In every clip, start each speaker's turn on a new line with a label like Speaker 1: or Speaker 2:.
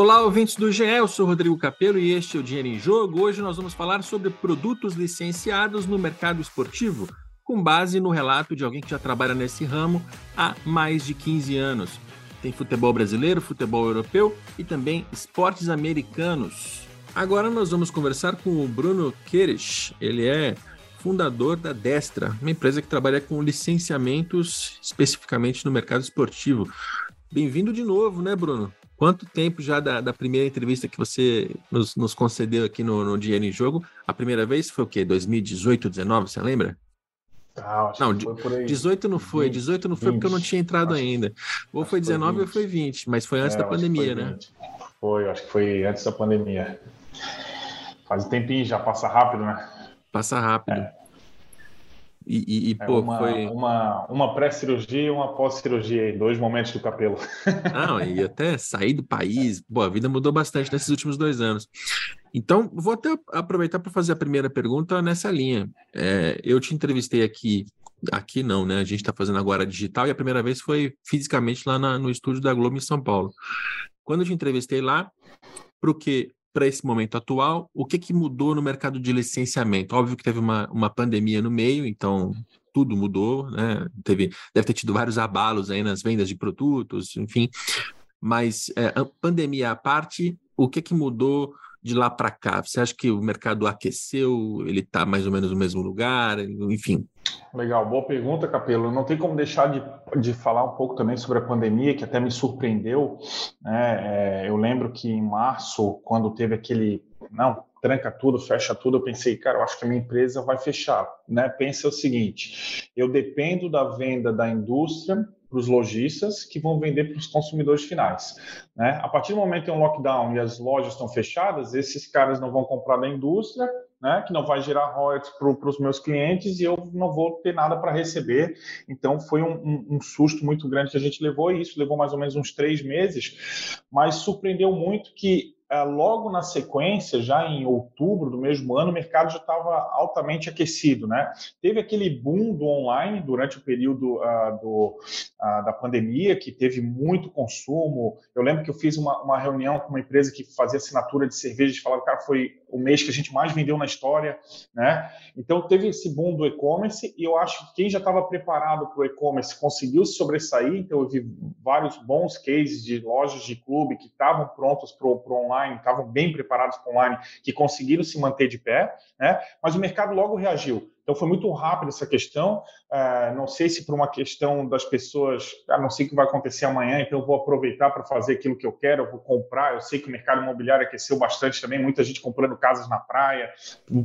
Speaker 1: Olá, ouvintes do GE, eu sou Rodrigo Capello e este é o Dinheiro em Jogo. Hoje nós vamos falar sobre produtos licenciados no mercado esportivo, com base no relato de alguém que já trabalha nesse ramo há mais de 15 anos. Tem futebol brasileiro, futebol europeu e também esportes americanos. Agora nós vamos conversar com o Bruno Queires. Ele é fundador da Destra, uma empresa que trabalha com licenciamentos especificamente no mercado esportivo. Bem-vindo de novo, né, Bruno? Quanto tempo já da, da primeira entrevista que você nos, nos concedeu aqui no, no, Dinheiro em Jogo? A primeira vez foi o quê? 2018, 19, você lembra?
Speaker 2: Ah, não,
Speaker 1: não 18 não foi, 20, 18 não foi 20, porque eu não tinha entrado acho, ainda. Ou foi 19 foi ou foi 20, mas foi antes é, da pandemia,
Speaker 2: foi
Speaker 1: né?
Speaker 2: Foi, acho que foi antes da pandemia. Faz um tempinho já, passa rápido, né?
Speaker 1: Passa rápido. É. E, e, e
Speaker 2: é
Speaker 1: pô,
Speaker 2: uma,
Speaker 1: foi.
Speaker 2: Uma, uma pré-cirurgia e uma pós-cirurgia, dois momentos do cabelo.
Speaker 1: Não, e até sair do país, pô, a vida mudou bastante nesses últimos dois anos. Então, vou até aproveitar para fazer a primeira pergunta nessa linha. É, eu te entrevistei aqui, aqui não, né? A gente está fazendo agora digital e a primeira vez foi fisicamente lá na, no estúdio da Globo em São Paulo. Quando eu te entrevistei lá, porque para esse momento atual, o que, que mudou no mercado de licenciamento? Óbvio que teve uma, uma pandemia no meio, então tudo mudou, né? Teve, deve ter tido vários abalos aí nas vendas de produtos, enfim. Mas é, pandemia à parte, o que, que mudou de lá para cá? Você acha que o mercado aqueceu? Ele está mais ou menos no mesmo lugar? Enfim.
Speaker 2: Legal, boa pergunta, Capelo. Não tem como deixar de, de falar um pouco também sobre a pandemia, que até me surpreendeu. Né? É, eu lembro que em março, quando teve aquele. Não, tranca tudo, fecha tudo, eu pensei, cara, eu acho que a minha empresa vai fechar. Né? Pensa o seguinte: eu dependo da venda da indústria para os lojistas que vão vender para os consumidores finais. Né? A partir do momento que tem um lockdown e as lojas estão fechadas, esses caras não vão comprar da indústria, né, que não vai gerar royalties para os meus clientes e eu não vou ter nada para receber. Então, foi um, um, um, susto muito grande que a gente levou, e isso levou mais ou menos uns três meses, mas surpreendeu muito que é, logo na sequência, já em outubro do mesmo ano, o mercado já estava altamente aquecido. Né? Teve aquele boom do online durante o período uh, do, uh, da pandemia, que teve muito consumo. Eu lembro que eu fiz uma, uma reunião com uma empresa que fazia assinatura de cerveja e falava, cara, foi o mês que a gente mais vendeu na história. Né? Então, teve esse boom do e-commerce e eu acho que quem já estava preparado para o e-commerce conseguiu se sobressair. Então, eu vi vários bons cases de lojas de clube que estavam prontos para o online online, estavam bem preparados para online, que conseguiram se manter de pé, né? mas o mercado logo reagiu. Então foi muito rápido essa questão. Uh, não sei se por uma questão das pessoas, ah, não sei o que vai acontecer amanhã, então eu vou aproveitar para fazer aquilo que eu quero, eu vou comprar. Eu sei que o mercado imobiliário aqueceu bastante também, muita gente comprando casas na praia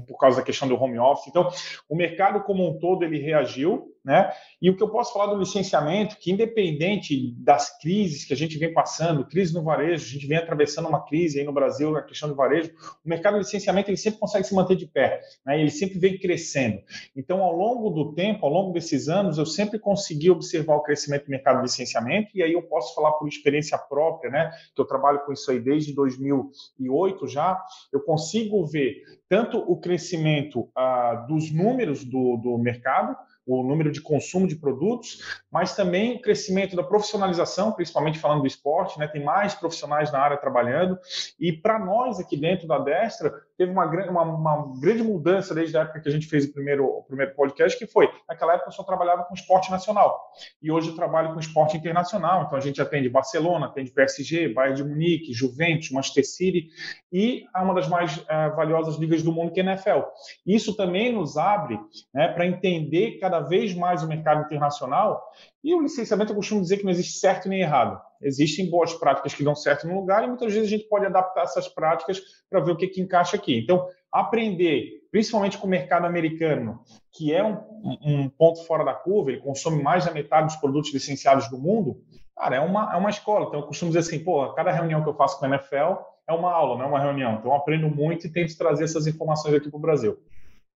Speaker 2: por causa da questão do home office. Então o mercado como um todo ele reagiu, né? E o que eu posso falar do licenciamento, que independente das crises que a gente vem passando, crise no varejo, a gente vem atravessando uma crise aí no Brasil na questão do varejo, o mercado do licenciamento ele sempre consegue se manter de pé, né? Ele sempre vem crescendo. Então, ao longo do tempo, ao longo desses anos, eu sempre consegui observar o crescimento do mercado de licenciamento, e aí eu posso falar por experiência própria, né? Que eu trabalho com isso aí desde 2008 já, eu consigo ver tanto o crescimento ah, dos números do, do mercado, o número de consumo de produtos, mas também o crescimento da profissionalização, principalmente falando do esporte, né? Tem mais profissionais na área trabalhando. E para nós aqui dentro da Destra, teve uma, uma, uma, grande mudança desde a época que a gente fez o primeiro, o primeiro podcast, que foi, naquela época eu só trabalhava com esporte nacional. E hoje eu trabalho com esporte internacional. Então a gente atende Barcelona, atende PSG, Bayern de Munique, Juventus, Manchester City e uma das mais uh, valiosas ligas do mundo, que é a NFL. Isso também nos abre né, para entender cada vez mais o mercado internacional. E o licenciamento, eu costumo dizer que não existe certo nem errado. Existem boas práticas que dão certo no lugar e muitas vezes a gente pode adaptar essas práticas para ver o que, que encaixa aqui. Então, aprender, principalmente com o mercado americano, que é um, um ponto fora da curva, ele consome mais da metade dos produtos licenciados do mundo, cara, é uma, é uma escola. Então, eu costumo dizer assim, pô, cada reunião que eu faço com a NFL é uma aula, não é uma reunião. Então, eu aprendo muito e tento trazer essas informações aqui para o Brasil.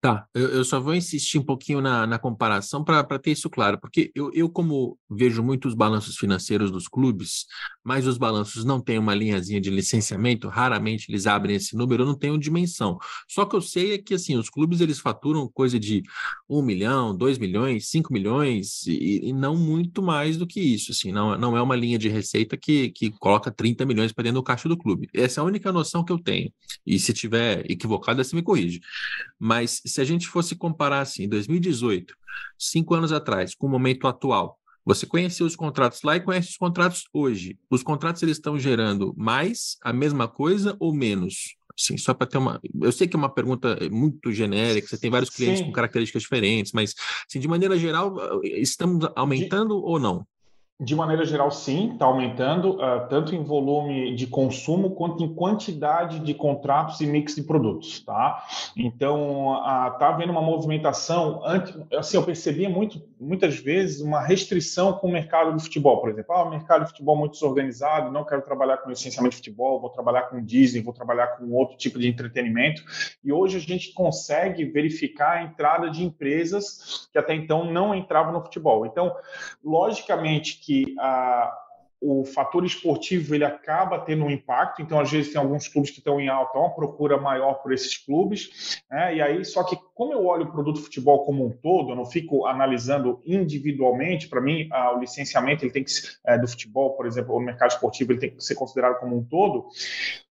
Speaker 1: Tá, eu, eu, só vou insistir um pouquinho na, na comparação para ter isso claro, porque eu, eu, como vejo muitos balanços financeiros dos clubes, mas os balanços não têm uma linhazinha de licenciamento, raramente eles abrem esse número, eu não tenho dimensão. Só que eu sei é que assim, os clubes eles faturam coisa de um milhão, dois milhões, cinco milhões, e, e não muito mais do que isso. Assim, não, não é uma linha de receita que, que coloca 30 milhões para dentro do caixa do clube. Essa é a única noção que eu tenho. E se tiver equivocado, você me corrige. Mas se a gente fosse comparar assim, 2018, cinco anos atrás, com o momento atual, você conheceu os contratos lá e conhece os contratos hoje. Os contratos eles estão gerando mais, a mesma coisa ou menos? Sim, só para ter uma. Eu sei que é uma pergunta muito genérica, você tem vários clientes Sim. com características diferentes, mas assim, de maneira geral, estamos aumentando de... ou não?
Speaker 2: De maneira geral, sim, está aumentando, uh, tanto em volume de consumo quanto em quantidade de contratos e mix de produtos, tá? Então, está uh, havendo uma movimentação, antes, assim, eu percebia muito, muitas vezes uma restrição com o mercado de futebol, por exemplo. Ah, o mercado de futebol muito desorganizado, não quero trabalhar com licenciamento de futebol, vou trabalhar com Disney, vou trabalhar com outro tipo de entretenimento. E hoje a gente consegue verificar a entrada de empresas que até então não entravam no futebol. Então, logicamente que a, o fator esportivo ele acaba tendo um impacto, então às vezes tem alguns clubes que estão em alta, uma procura maior por esses clubes, né? e aí só que como eu olho o produto futebol como um todo, eu não fico analisando individualmente, para mim a, o licenciamento ele tem que é, do futebol, por exemplo, o mercado esportivo ele tem que ser considerado como um todo,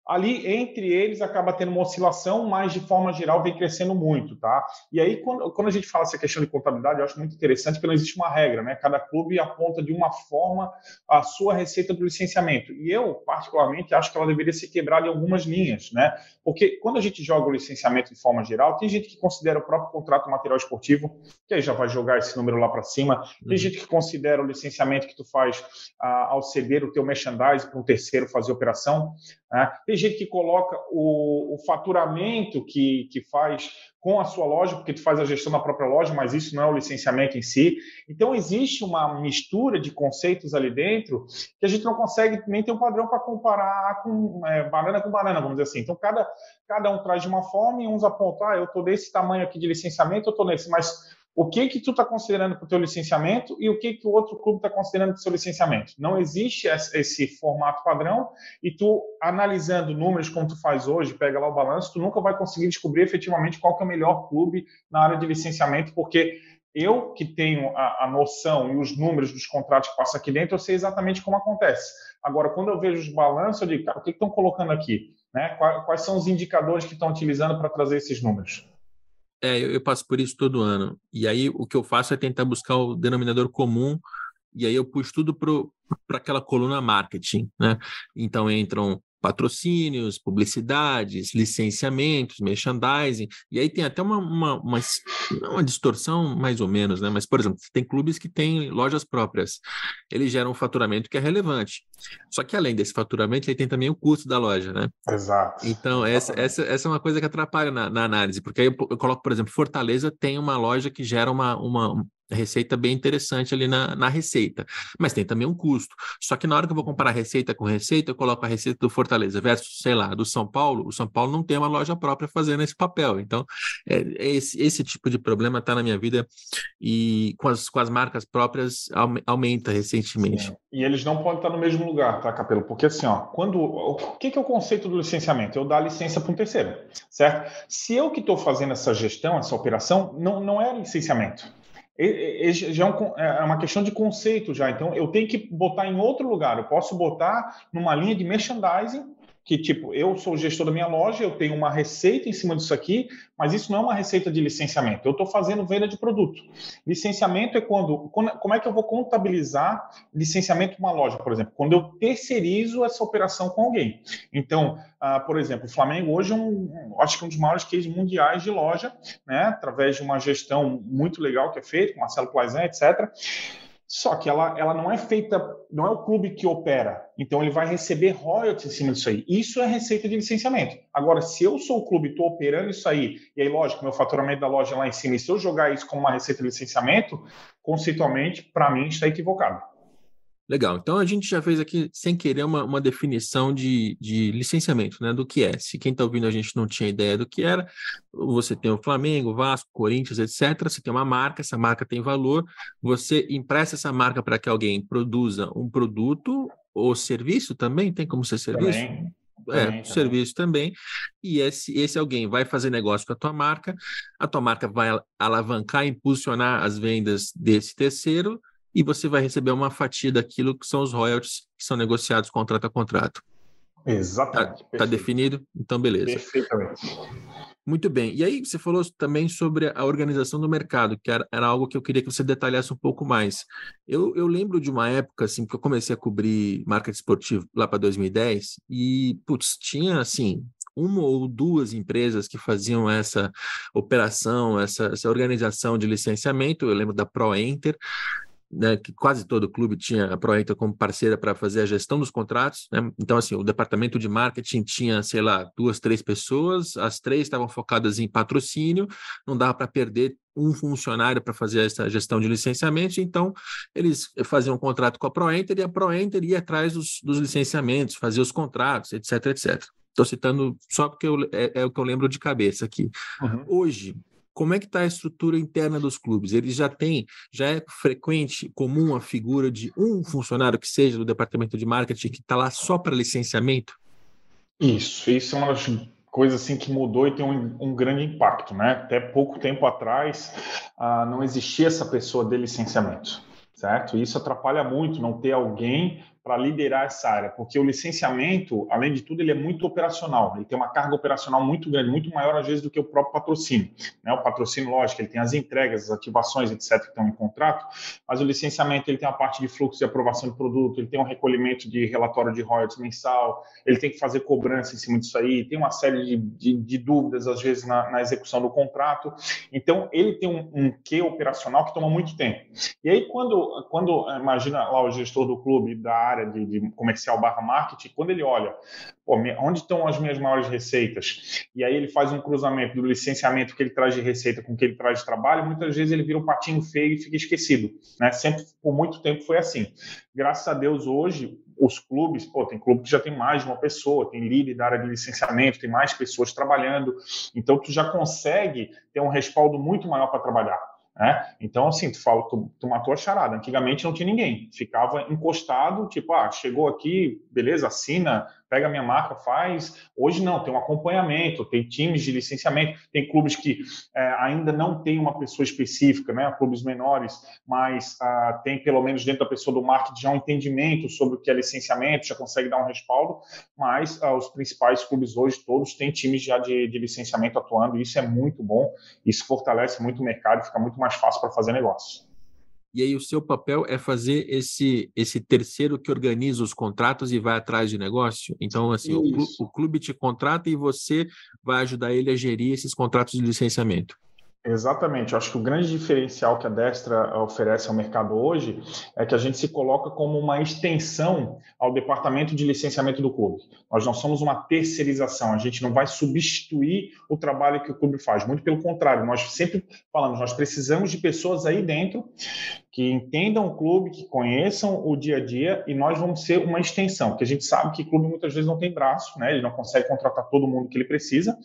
Speaker 2: ali entre eles acaba tendo uma oscilação, mas de forma geral vem crescendo muito, tá? E aí, quando, quando a gente fala essa questão de contabilidade, eu acho muito interessante porque não existe uma regra, né? Cada clube aponta de uma forma a sua receita do licenciamento. E eu, particularmente, acho que ela deveria ser quebrada em algumas linhas, né? Porque quando a gente joga o licenciamento de forma geral, tem gente que considera o próprio contrato material esportivo, que aí já vai jogar esse número lá para cima. Tem uhum. gente que considera o licenciamento que tu faz ah, ao ceder o teu merchandise para um terceiro fazer operação. Né? Tem gente que coloca o, o, faturamento que, que faz com a sua loja, porque tu faz a gestão da própria loja, mas isso não é o licenciamento em si. Então, existe uma mistura de conceitos ali dentro que a gente não consegue nem ter um padrão para comparar com é, banana com banana, vamos dizer assim. Então, cada, cada um traz de uma forma e uns apontam, ah, eu estou desse tamanho aqui de licenciamento, eu estou nesse, mas o que que tu está considerando para o teu licenciamento e o que que o outro clube está considerando para o seu licenciamento. Não existe esse formato padrão e tu analisando números como tu faz hoje, pega lá o balanço, tu nunca vai conseguir descobrir efetivamente qual que é o melhor clube na área de licenciamento, porque eu que tenho a, a noção e os números dos contratos que passam aqui dentro, eu sei exatamente como acontece. Agora, quando eu vejo os balanços, eu digo, cara, o que estão colocando aqui? Né? Quais, quais são os indicadores que estão utilizando para trazer esses números?
Speaker 1: É, eu, eu, passo por isso todo ano. E aí o que eu faço é tentar buscar o denominador comum, e aí eu puxo tudo para aquela coluna marketing, né? Então entram patrocínios, publicidades, licenciamentos, merchandising, e aí tem até uma, uma, uma, uma, distorção, mais ou menos, né? Mas, por exemplo, tem clubes que têm lojas próprias, eles geram um faturamento que é relevante. Só que além desse faturamento, ele tem também o custo da loja, né?
Speaker 2: Exato.
Speaker 1: Então, essa, essa, essa é uma coisa que atrapalha na, na análise, porque aí eu, eu, coloco, por exemplo, Fortaleza tem uma loja que gera uma, uma, receita bem interessante ali na, na receita, mas tem também um custo. Só que na hora que eu vou comparar receita com receita, eu coloco a receita do Fortaleza versus, sei lá, do São Paulo, o São Paulo não tem uma loja própria fazendo esse papel. Então, é, é esse, esse tipo de problema está na minha vida e com as, com as marcas próprias aumenta recentemente. Sim.
Speaker 2: E eles não podem estar no mesmo lugar, tá, Capelo? Porque assim, ó, quando. O que, que é o conceito do licenciamento? Eu dar licença para um terceiro, certo? Se eu que estou fazendo essa gestão, essa operação, não, não é licenciamento já é, é uma questão de conceito já. Então, eu tenho que botar em outro lugar. Eu posso botar numa linha de merchandising que tipo, eu sou o gestor da minha loja, eu tenho uma receita em cima disso aqui, mas isso não é uma receita de licenciamento. Eu estou fazendo venda de produto. Licenciamento é quando, como é que eu vou contabilizar licenciamento de uma loja, por exemplo, quando eu terceirizo essa operação com alguém. Então, uh, por exemplo, o Flamengo hoje é um, acho que um dos maiores cases mundiais de loja, né, através de uma gestão muito legal que é feita, com Marcelo Plaizan, etc. Só que ela, ela não é feita, não é o clube que opera. Então ele vai receber royalties em cima disso aí. Isso é receita de licenciamento. Agora, se eu sou o clube, estou operando isso aí, e aí, lógico, meu faturamento da loja é lá em cima, e se eu jogar isso como uma receita de licenciamento, conceitualmente, para mim, está equivocado.
Speaker 1: Legal. Então a gente já fez aqui, sem querer, uma, uma definição de, de licenciamento, né? Do que é. Se quem está ouvindo a gente não tinha ideia do que era, você tem o Flamengo, Vasco, Corinthians, etc. Você tem uma marca, essa marca tem valor, você empresta essa marca para que alguém produza um produto ou serviço também? Tem como ser serviço? Também. É, também, serviço também. E esse, esse alguém vai fazer negócio com a tua marca, a tua marca vai alavancar, impulsionar as vendas desse terceiro, e você vai receber uma fatia daquilo que são os royalties que são negociados contrato a contrato.
Speaker 2: Exatamente.
Speaker 1: Está tá definido? Então, beleza.
Speaker 2: Perfeitamente.
Speaker 1: Muito bem. E aí, você falou também sobre a organização do mercado, que era, era algo que eu queria que você detalhasse um pouco mais. Eu, eu lembro de uma época, assim, que eu comecei a cobrir marketing esportivo lá para 2010, e, putz, tinha, assim, uma ou duas empresas que faziam essa operação, essa, essa organização de licenciamento. Eu lembro da ProEnter, né, que quase todo clube tinha a Proenta como parceira para fazer a gestão dos contratos. Né? Então, assim, o departamento de marketing tinha, sei lá, duas, três pessoas, as três estavam focadas em patrocínio, não dava para perder um funcionário para fazer essa gestão de licenciamentos, então eles faziam um contrato com a Proenter e a Proenter ia atrás dos, dos licenciamentos, fazia os contratos, etc, etc. Estou citando só porque eu, é, é, o que eu lembro de cabeça aqui. Uhum. Hoje, como é que está a estrutura interna dos clubes? Eles já têm, já é frequente, comum a figura de um funcionário que seja do departamento de marketing que está lá só para licenciamento?
Speaker 2: Isso, isso é uma das coisas assim que mudou e tem um, um grande impacto, né? Até pouco tempo atrás ah, não existia essa pessoa de licenciamento, certo? Isso atrapalha muito não ter alguém para liderar essa área, porque o licenciamento, além de tudo, ele é muito operacional, ele tem uma carga operacional muito grande, muito maior às vezes do que o próprio patrocínio. Né? O patrocínio, lógico, ele tem as entregas, as ativações, etc., que estão em contrato, mas o licenciamento ele tem a parte de fluxo de aprovação de produto, ele tem um recolhimento de relatório de royalties mensal, ele tem que fazer cobrança em cima disso aí, tem uma série de, de, de dúvidas, às vezes, na, na, execução do contrato. Então, ele tem um, um quê operacional que toma muito tempo. E aí, quando, quando imagina lá o gestor do clube da área, área de, de comercial barra marketing, quando ele olha, pô, onde estão as minhas maiores receitas? E aí ele faz um cruzamento do licenciamento que ele traz de receita com o que ele traz de trabalho, muitas vezes ele vira um patinho feio e fica esquecido. Né? Sempre, por muito tempo, foi assim. Graças a Deus, hoje, os clubes, pô, tem clube que já tem mais de uma pessoa, tem líder da área de licenciamento, tem mais pessoas trabalhando, então tu já consegue ter um respaldo muito maior para trabalhar. Né? Então, assim, tu, fala, tu, tu, matou a charada. Antigamente não tinha ninguém. Ficava encostado, tipo, ah, chegou aqui, beleza, assina, pega a minha marca, faz. Hoje não, tem um acompanhamento, tem times de licenciamento, tem clubes que é, ainda não tem uma pessoa específica, né? Clubes menores, mas ah, tem pelo menos dentro da pessoa do marketing já um entendimento sobre o que é licenciamento, já consegue dar um respaldo, mas ah, os principais clubes hoje, todos têm times já de, de licenciamento atuando, e isso é muito bom, isso fortalece muito o mercado, fica muito mais fácil para fazer negócio
Speaker 1: e aí o seu papel é fazer esse esse terceiro que organiza os contratos e vai atrás de negócio. Então, assim, o clube, o clube te contrata e você vai ajudar ele a gerir esses contratos de licenciamento.
Speaker 2: Exatamente. Eu acho que o grande diferencial que a Destra oferece ao mercado hoje é que a gente se coloca como uma extensão ao departamento de licenciamento do clube. Nós não somos uma terceirização, a gente não vai substituir o trabalho que o clube faz. Muito pelo contrário, nós sempre falamos, nós precisamos de pessoas aí dentro que entendam o clube, que conheçam o dia a dia e nós vamos ser uma extensão, porque a gente sabe que o clube muitas vezes não tem braço, né? ele não consegue contratar todo mundo que ele precisa,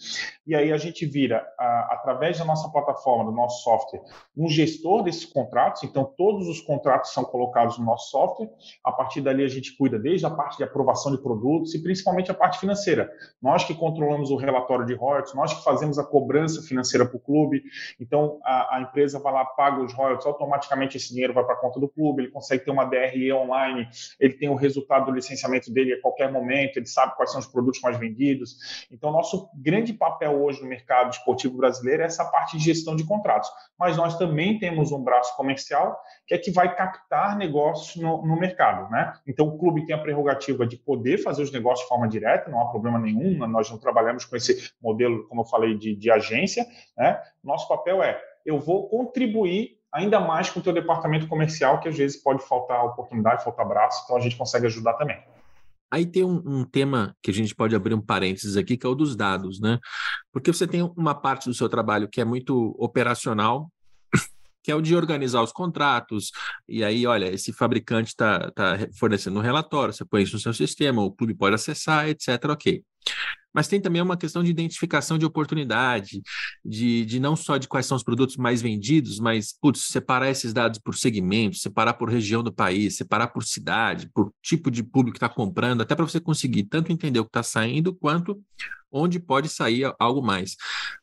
Speaker 2: e aí a gente vira, a, através da nossa plataforma, do nosso software, um gestor desses contratos, então todos os contratos são colocados no nosso software, a partir dali a gente cuida desde a parte de aprovação de produtos e principalmente a parte financeira. Nós que controlamos o relatório de royalties, nós que fazemos a cobrança financeira para o clube, então a, a empresa vai lá, paga os royalties, automaticamente esse dinheiro dinheiro vai para a conta do clube, ele consegue ter uma DRE online, ele tem o resultado do licenciamento dele a qualquer momento, ele sabe quais são os produtos mais vendidos. Então, nosso grande papel hoje no mercado esportivo brasileiro é essa parte de gestão de contratos. Mas nós também temos um braço comercial que é que vai captar negócios no, no mercado. Né? Então, o clube tem a prerrogativa de poder fazer os negócios de forma direta, não há problema nenhum, nós não trabalhamos com esse modelo, como eu falei, de, de agência. Né? Nosso papel é eu vou contribuir ainda mais com o teu departamento comercial, que às vezes pode faltar oportunidade, faltar braço, então a gente consegue ajudar também.
Speaker 1: Aí tem um, um, tema que a gente pode abrir um parênteses aqui, que é o dos dados, né? Porque você tem uma parte do seu trabalho que é muito operacional, que é o de organizar os contratos, e aí, olha, esse fabricante está tá fornecendo um relatório, você põe isso no seu sistema, o clube pode acessar, etc. Ok. Mas tem também uma questão de identificação de oportunidade, de, de não só de quais são os produtos mais vendidos, mas, putz, separar esses dados por segmento, separar por região do país, separar por cidade, por tipo de público que está comprando, até para você conseguir tanto entender o que está saindo, quanto onde pode sair algo mais.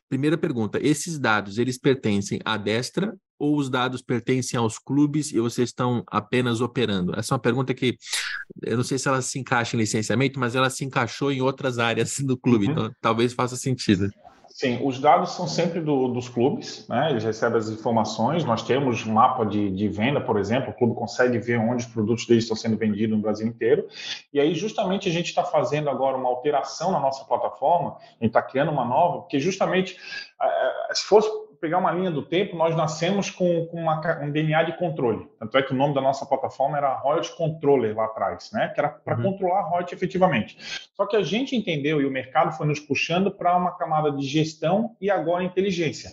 Speaker 1: Primeira pergunta: esses dados eles pertencem à destra ou os dados pertencem aos clubes e vocês estão apenas operando? Essa é uma pergunta que eu não sei se ela se encaixa em licenciamento, mas ela se encaixou em outras áreas do clube, uhum. então talvez faça sentido.
Speaker 2: Sim, os dados são sempre do, dos clubes, né? eles recebem as informações. Nós temos mapa de, de, venda, por exemplo, o clube consegue ver onde os produtos deles estão sendo vendidos no Brasil inteiro. E aí, justamente, a gente está fazendo agora uma alteração na nossa plataforma, a gente está criando uma nova, porque justamente, se fosse pegar uma linha do tempo, nós nascemos com, com uma, um DNA de controle. Tanto é que o nome da nossa plataforma era Royalty Controller lá atrás, né? que era para uhum. controlar a royalty efetivamente. Só que a gente entendeu e o mercado foi nos puxando para uma camada de gestão e agora inteligência.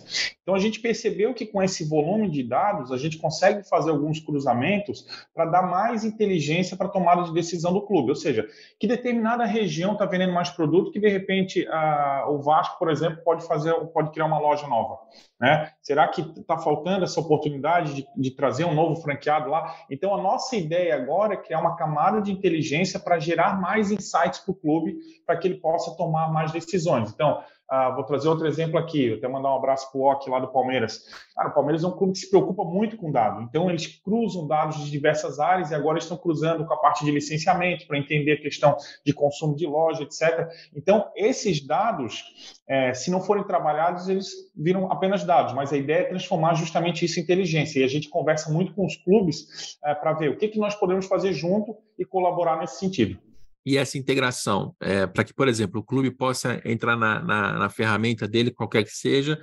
Speaker 2: Então a gente percebeu que com esse volume de dados, a gente consegue fazer alguns cruzamentos para dar mais inteligência para a tomada de decisão do clube. Ou seja, que determinada região está vendendo mais produto que de repente a, o Vasco, por exemplo, pode fazer, pode criar uma loja nova. Né? Será que está faltando essa oportunidade de, de, trazer um novo franqueado lá? Então, a nossa ideia agora é criar uma camada de inteligência para gerar mais insights para o clube, para que ele possa tomar mais decisões. Então, ah, vou trazer outro exemplo aqui, até mandar um abraço para o Ock lá do Palmeiras. Cara, o Palmeiras é um clube que se preocupa muito com dados, então eles cruzam dados de diversas áreas e agora estão cruzando com a parte de licenciamento para entender a questão de consumo de loja, etc. Então, esses dados, é, se não forem trabalhados, eles viram apenas dados, mas a ideia é transformar justamente isso em inteligência. E a gente conversa muito com os clubes é, para ver o que, que nós podemos fazer junto e colaborar nesse sentido
Speaker 1: e essa integração, é, para que, por exemplo, o clube possa entrar na, na, na, ferramenta dele, qualquer que seja,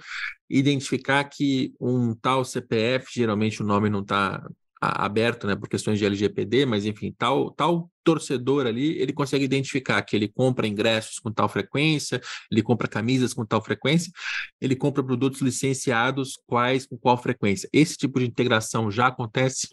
Speaker 1: identificar que um tal CPF, geralmente o nome não está aberto, né, por questões de LGPD, mas enfim, tal, tal torcedor ali, ele consegue identificar que ele compra ingressos com tal frequência, ele compra camisas com tal frequência, ele compra produtos licenciados quais com qual frequência. Esse tipo de integração já acontece?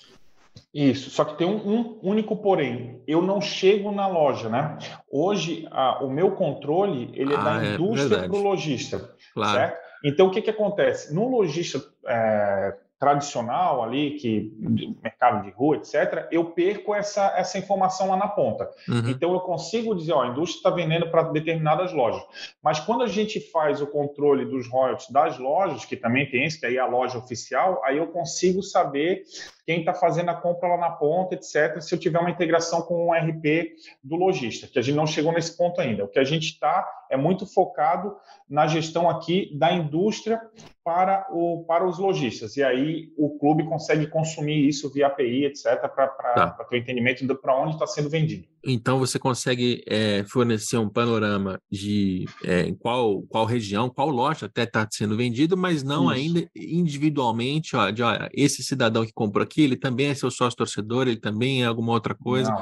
Speaker 2: Isso, só que tem um, um, único porém. Eu não chego na loja, né? Hoje, a, o meu controle ele é ah, da é indústria para o lojista, claro. certo? Então, o que, que acontece? No lojista é, tradicional ali, que mercado de rua, etc., eu perco essa, essa informação lá na ponta. Uhum. Então eu consigo dizer, ó, a indústria está vendendo para determinadas lojas. Mas quando a gente faz o controle dos royalties das lojas, que também tem esse, que aí é a loja oficial, aí eu consigo saber quem está fazendo a compra lá na ponta, etc., se eu tiver uma integração com o RP do lojista, que a gente não chegou nesse ponto ainda. O que a gente está é muito focado na gestão aqui da indústria para, o, para os lojistas. E aí o clube consegue consumir isso via API, etc., para tá. ter o entendimento para onde está sendo vendido.
Speaker 1: Então você consegue é, fornecer um panorama de é, em qual, qual região, qual loja até está sendo vendido, mas não isso. ainda individualmente, ó, de olha, esse cidadão que comprou aqui, ele também é seu sócio torcedor, ele também é alguma outra coisa.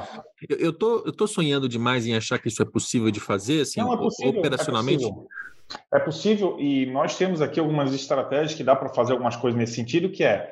Speaker 1: Eu, eu, tô, eu tô sonhando demais em achar que isso é possível de fazer, assim, não, é possível, operacionalmente.
Speaker 2: É possível. É possível e nós temos aqui algumas estratégias que dá para fazer algumas coisas nesse sentido, que é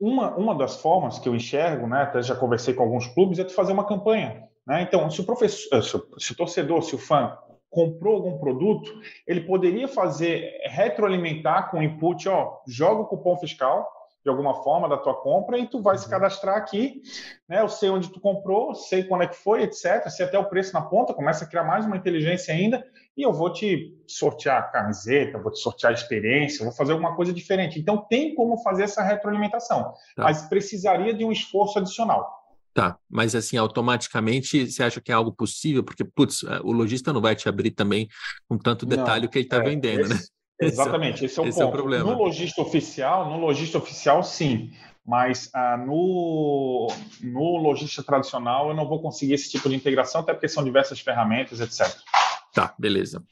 Speaker 2: uma, uma das formas que eu enxergo, né, até já conversei com alguns clubes, é de fazer uma campanha. Né? Então, se o professor, eh, se o, torcedor, se o fã comprou algum produto, ele poderia fazer retroalimentar com input, ó, joga o cupom fiscal de alguma forma da tua compra e tu vai se uhum. cadastrar aqui, né? Eu sei onde tu comprou, sei quando é que foi, etc. Se até o preço na ponta, começa a criar mais uma inteligência ainda e eu vou te sortear a camiseta, vou te sortear a experiência, vou fazer alguma coisa diferente. Então tem como fazer essa retroalimentação, tá. mas precisaria de um esforço adicional.
Speaker 1: Tá, mas assim, automaticamente você acha que é algo possível? Porque, putz, é, o lojista não vai te abrir também com tanto detalhe não, que ele está é, vendendo,
Speaker 2: esse,
Speaker 1: né?
Speaker 2: Exatamente, esse é o esse ponto. É o problema. No lojista oficial, no lojista oficial, sim. Mas ah, no, no lojista tradicional eu não vou conseguir esse tipo de integração, até porque são diversas ferramentas, etc.
Speaker 1: Tá, beleza.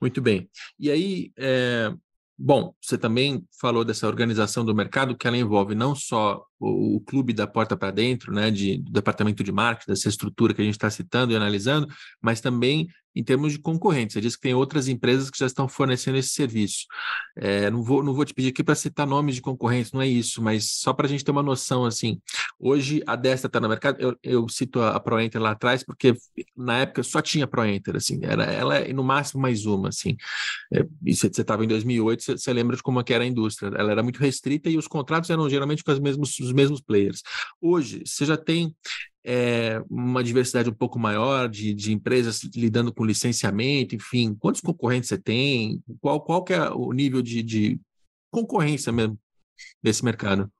Speaker 1: Muito bem. E aí, é, bom, você também falou dessa organização do mercado que ela envolve não só o, o clube da porta para dentro, né, de, do departamento de marketing, dessa estrutura que a gente está citando e analisando, mas também em termos de concorrentes. Você diz que tem outras empresas que já estão fornecendo esse serviço. É, não, vou, não vou te pedir aqui para citar nomes de concorrentes, não é isso, mas só para a gente ter uma noção, assim, hoje a Destra está no mercado, eu, eu cito a, ProEnter lá atrás, porque na época só tinha ProEnter, assim, era ela e no máximo mais uma, assim. É, você estava em 2008, você, lembra de como é que era a indústria, ela era muito restrita e os contratos eram geralmente com os mesmos, os mesmos players. Hoje, você já tem é, uma diversidade um pouco maior de, de empresas lidando com licenciamento, enfim, quantos concorrentes você tem? Qual, qual que é o nível de, de concorrência mesmo desse mercado?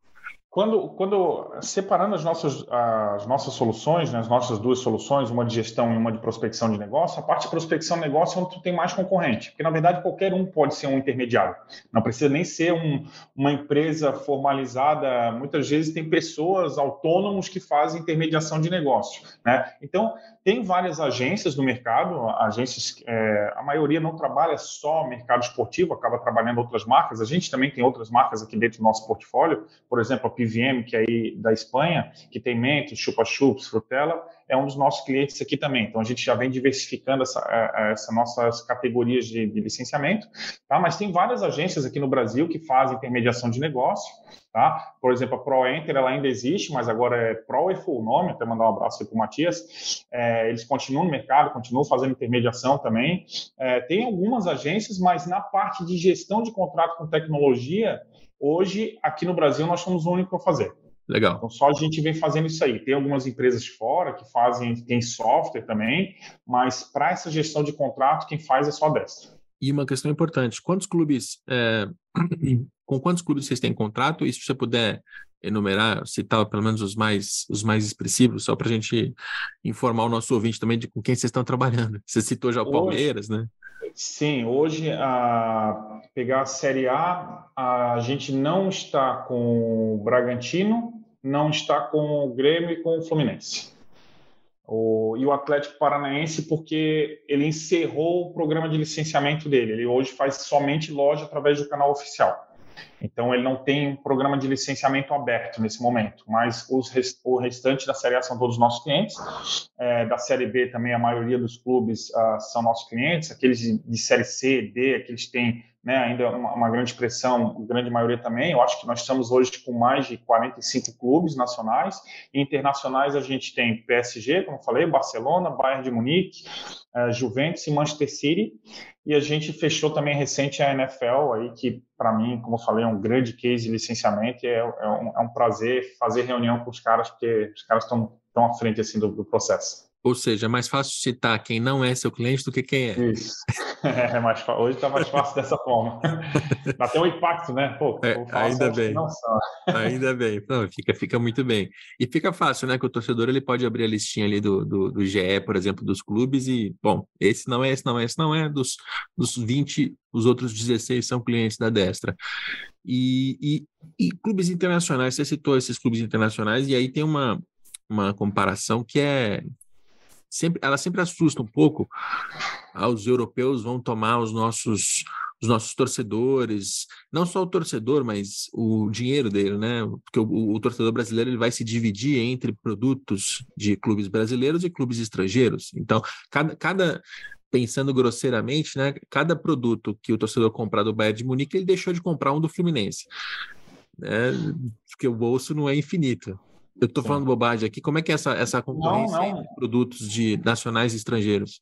Speaker 2: Quando, quando separando as nossas, as nossas soluções, né, as nossas duas soluções, uma de gestão e uma de prospecção de negócio, a parte de prospecção de negócio é onde tu tem mais concorrente, porque na verdade qualquer um pode ser um intermediário, não precisa nem ser um, uma empresa formalizada, muitas vezes tem pessoas autônomos que fazem intermediação de negócio, né? Então tem várias agências no mercado, agências, é, a maioria não trabalha só mercado esportivo, acaba trabalhando outras marcas. A gente também tem outras marcas aqui dentro do nosso portfólio, por exemplo, a PVM, que é aí da Espanha, que tem Mentos, Chupa Chups, Frutella, é um dos nossos clientes aqui também. Então a gente já vem diversificando essa, é, é, essa nossas categorias de, de licenciamento, tá? Mas tem várias agências aqui no Brasil que fazem intermediação de negócio, tá? Por exemplo, a ProEnter ela ainda existe, mas agora é ProEFO o nome, até mandar um abraço aí para o Matias. É, eles continuam no mercado, continuam fazendo intermediação também. É, tem algumas agências, mas na parte de gestão de contrato com tecnologia, hoje aqui no Brasil nós somos o único a fazer.
Speaker 1: Legal.
Speaker 2: Então, só a gente vem fazendo isso aí. Tem algumas empresas fora que fazem, tem software também, mas para essa gestão de contrato, quem faz é só a Destra.
Speaker 1: E uma questão importante: quantos clubes, é, com quantos clubes vocês têm contrato? E se você puder enumerar, citar pelo menos os mais, os mais expressivos, só para a gente informar o nosso ouvinte também de com quem vocês estão trabalhando. Você citou já o Palmeiras, né?
Speaker 2: Sim, hoje, a pegar a Série A, a gente não está com o Bragantino, não está com o Grêmio e com o Fluminense. O, e o Atlético Paranaense, porque ele encerrou o programa de licenciamento dele. Ele hoje faz somente loja através do canal oficial. Então, ele não tem um programa de licenciamento aberto nesse momento, mas os, o restante da Série A são todos nossos clientes. É, da Série B também, a maioria dos clubes uh, são nossos clientes. Aqueles de, de Série C, D, aqueles que têm né, ainda uma, uma, grande expressão, grande maioria também. Eu acho que nós estamos hoje com mais de 45 clubes nacionais e internacionais. A gente tem PSG, como eu falei, Barcelona, Bayern de Munique, uh, Juventus e Manchester City. E a gente fechou também recente a NFL aí, que para mim, como eu falei, é um grande case de licenciamento. É, é, um, é um prazer fazer reunião com os caras, porque os caras estão à frente assim do, do processo.
Speaker 1: Ou seja, é mais fácil citar quem não é seu cliente do que quem é.
Speaker 2: Isso. É mais, hoje está mais fácil dessa forma. Dá até um impacto, né? Pô,
Speaker 1: é, ainda bem. ainda bem. Não, fica, fica muito bem. E fica fácil, né? Que o torcedor ele pode abrir a listinha ali do, do, do GE, por exemplo, dos clubes e, bom, esse não é, esse não é, esse não é. Dos, dos 20, os outros 16 são clientes da Destra. E, e, e clubes internacionais, você citou esses clubes internacionais, e aí tem uma, uma comparação que é sempre, ela sempre assusta um pouco. Ah, os europeus vão tomar os nossos os nossos torcedores, não só o torcedor, mas o dinheiro dele, né? Porque o, o, torcedor brasileiro ele vai se dividir entre produtos de clubes brasileiros e clubes estrangeiros. Então, cada, cada pensando grosseiramente, né? Cada produto que o torcedor comprar do Bayern de Munique, ele deixou de comprar um do Fluminense. Né? Porque o bolso não é infinito. Eu estou falando bobagem aqui. Como é que é essa, essa concorrência não, não. entre produtos de nacionais e estrangeiros?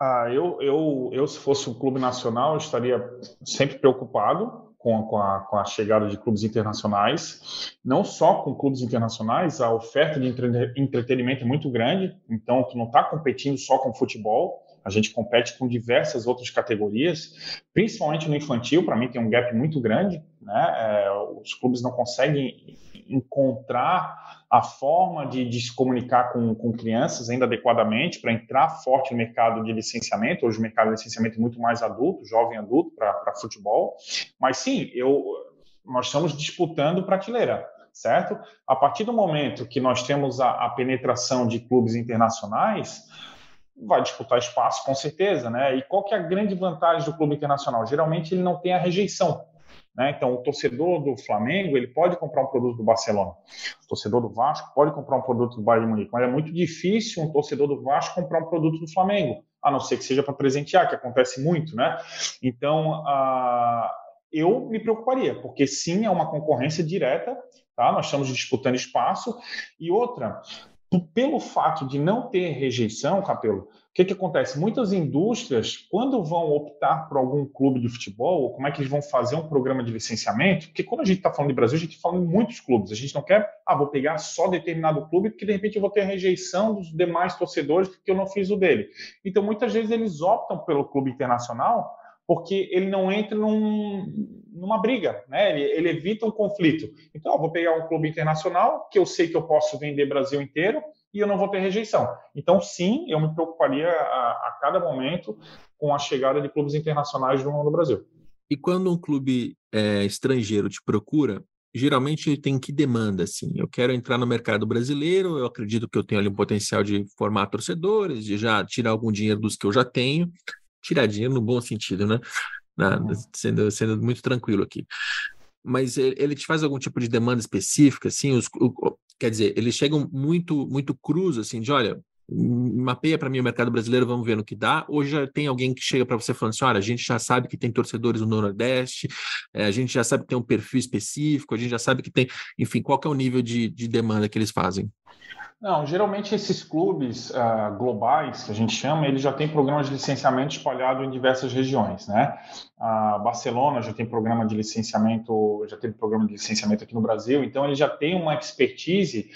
Speaker 2: Ah, eu, eu, eu, se fosse um clube nacional, estaria sempre preocupado com, com, a, com a chegada de clubes internacionais. Não só com clubes internacionais, a oferta de entretenimento é muito grande, então tu não está competindo só com futebol, a gente compete com diversas outras categorias, principalmente no infantil, para mim tem um gap muito grande, né? É, os clubes não conseguem encontrar a forma de, de se comunicar com, com crianças ainda adequadamente para entrar forte no mercado de licenciamento. Hoje o mercado de licenciamento é muito mais adulto, jovem adulto para futebol. Mas sim, eu, nós estamos disputando prateleira, certo? A partir do momento que nós temos a, a penetração de clubes internacionais, vai disputar espaço com certeza, né? E qual que é a grande vantagem do clube internacional? Geralmente ele não tem a rejeição Né? Então, o torcedor do Flamengo ele pode comprar um produto do Barcelona, o torcedor do Vasco pode comprar um produto do Bayern de Munique, mas é muito difícil um torcedor do Vasco comprar um produto do Flamengo, a não ser que seja para presentear, que acontece muito, né? Então, eu me preocuparia, porque sim, é uma concorrência direta, tá? Nós estamos disputando espaço. E outra, pelo fato de não ter rejeição, Capelo, que, que acontece? Muitas indústrias, quando vão optar por algum clube de futebol, ou como é que eles vão fazer um programa de licenciamento, porque quando a gente está falando de Brasil, a gente está falando muitos clubes. A gente não quer, ah, vou pegar só determinado clube, porque de repente eu vou ter rejeição dos demais torcedores porque eu não fiz o dele. Então, muitas vezes eles optam pelo clube internacional porque ele não entra num, numa briga, né? Ele, ele, evita um conflito. Então, vou pegar um clube internacional que eu sei que eu posso vender Brasil inteiro e eu não vou ter rejeição. Então, sim, eu me preocuparia a, a cada momento com a chegada de clubes internacionais no, no Brasil.
Speaker 1: E quando um clube é, estrangeiro te procura, geralmente ele tem que demanda, assim, eu quero entrar no mercado brasileiro, eu acredito que eu tenho ali um potencial de formar torcedores, de já tirar algum dinheiro dos que eu já tenho, tirar dinheiro no bom sentido, né? Na, uhum. sendo, sendo muito tranquilo aqui. Mas ele te faz algum tipo de demanda específica, assim? Os, o, quer dizer, eles chegam muito, muito cruz, assim, de olha, mapeia para mim o mercado brasileiro, vamos ver no que dá. Hoje já tem alguém que chega para você falando assim: olha, a gente já sabe que tem torcedores no Nordeste, é, a gente já sabe que tem um perfil específico, a gente já sabe que tem, enfim, qual é o nível de, de demanda que eles fazem?
Speaker 2: Não, geralmente esses clubes uh, globais, que a gente chama, eles já têm programas de licenciamento espalhado em diversas regiões, né? A Barcelona já tem programa de licenciamento, já teve programa de licenciamento aqui no Brasil, então ele já tem uma expertise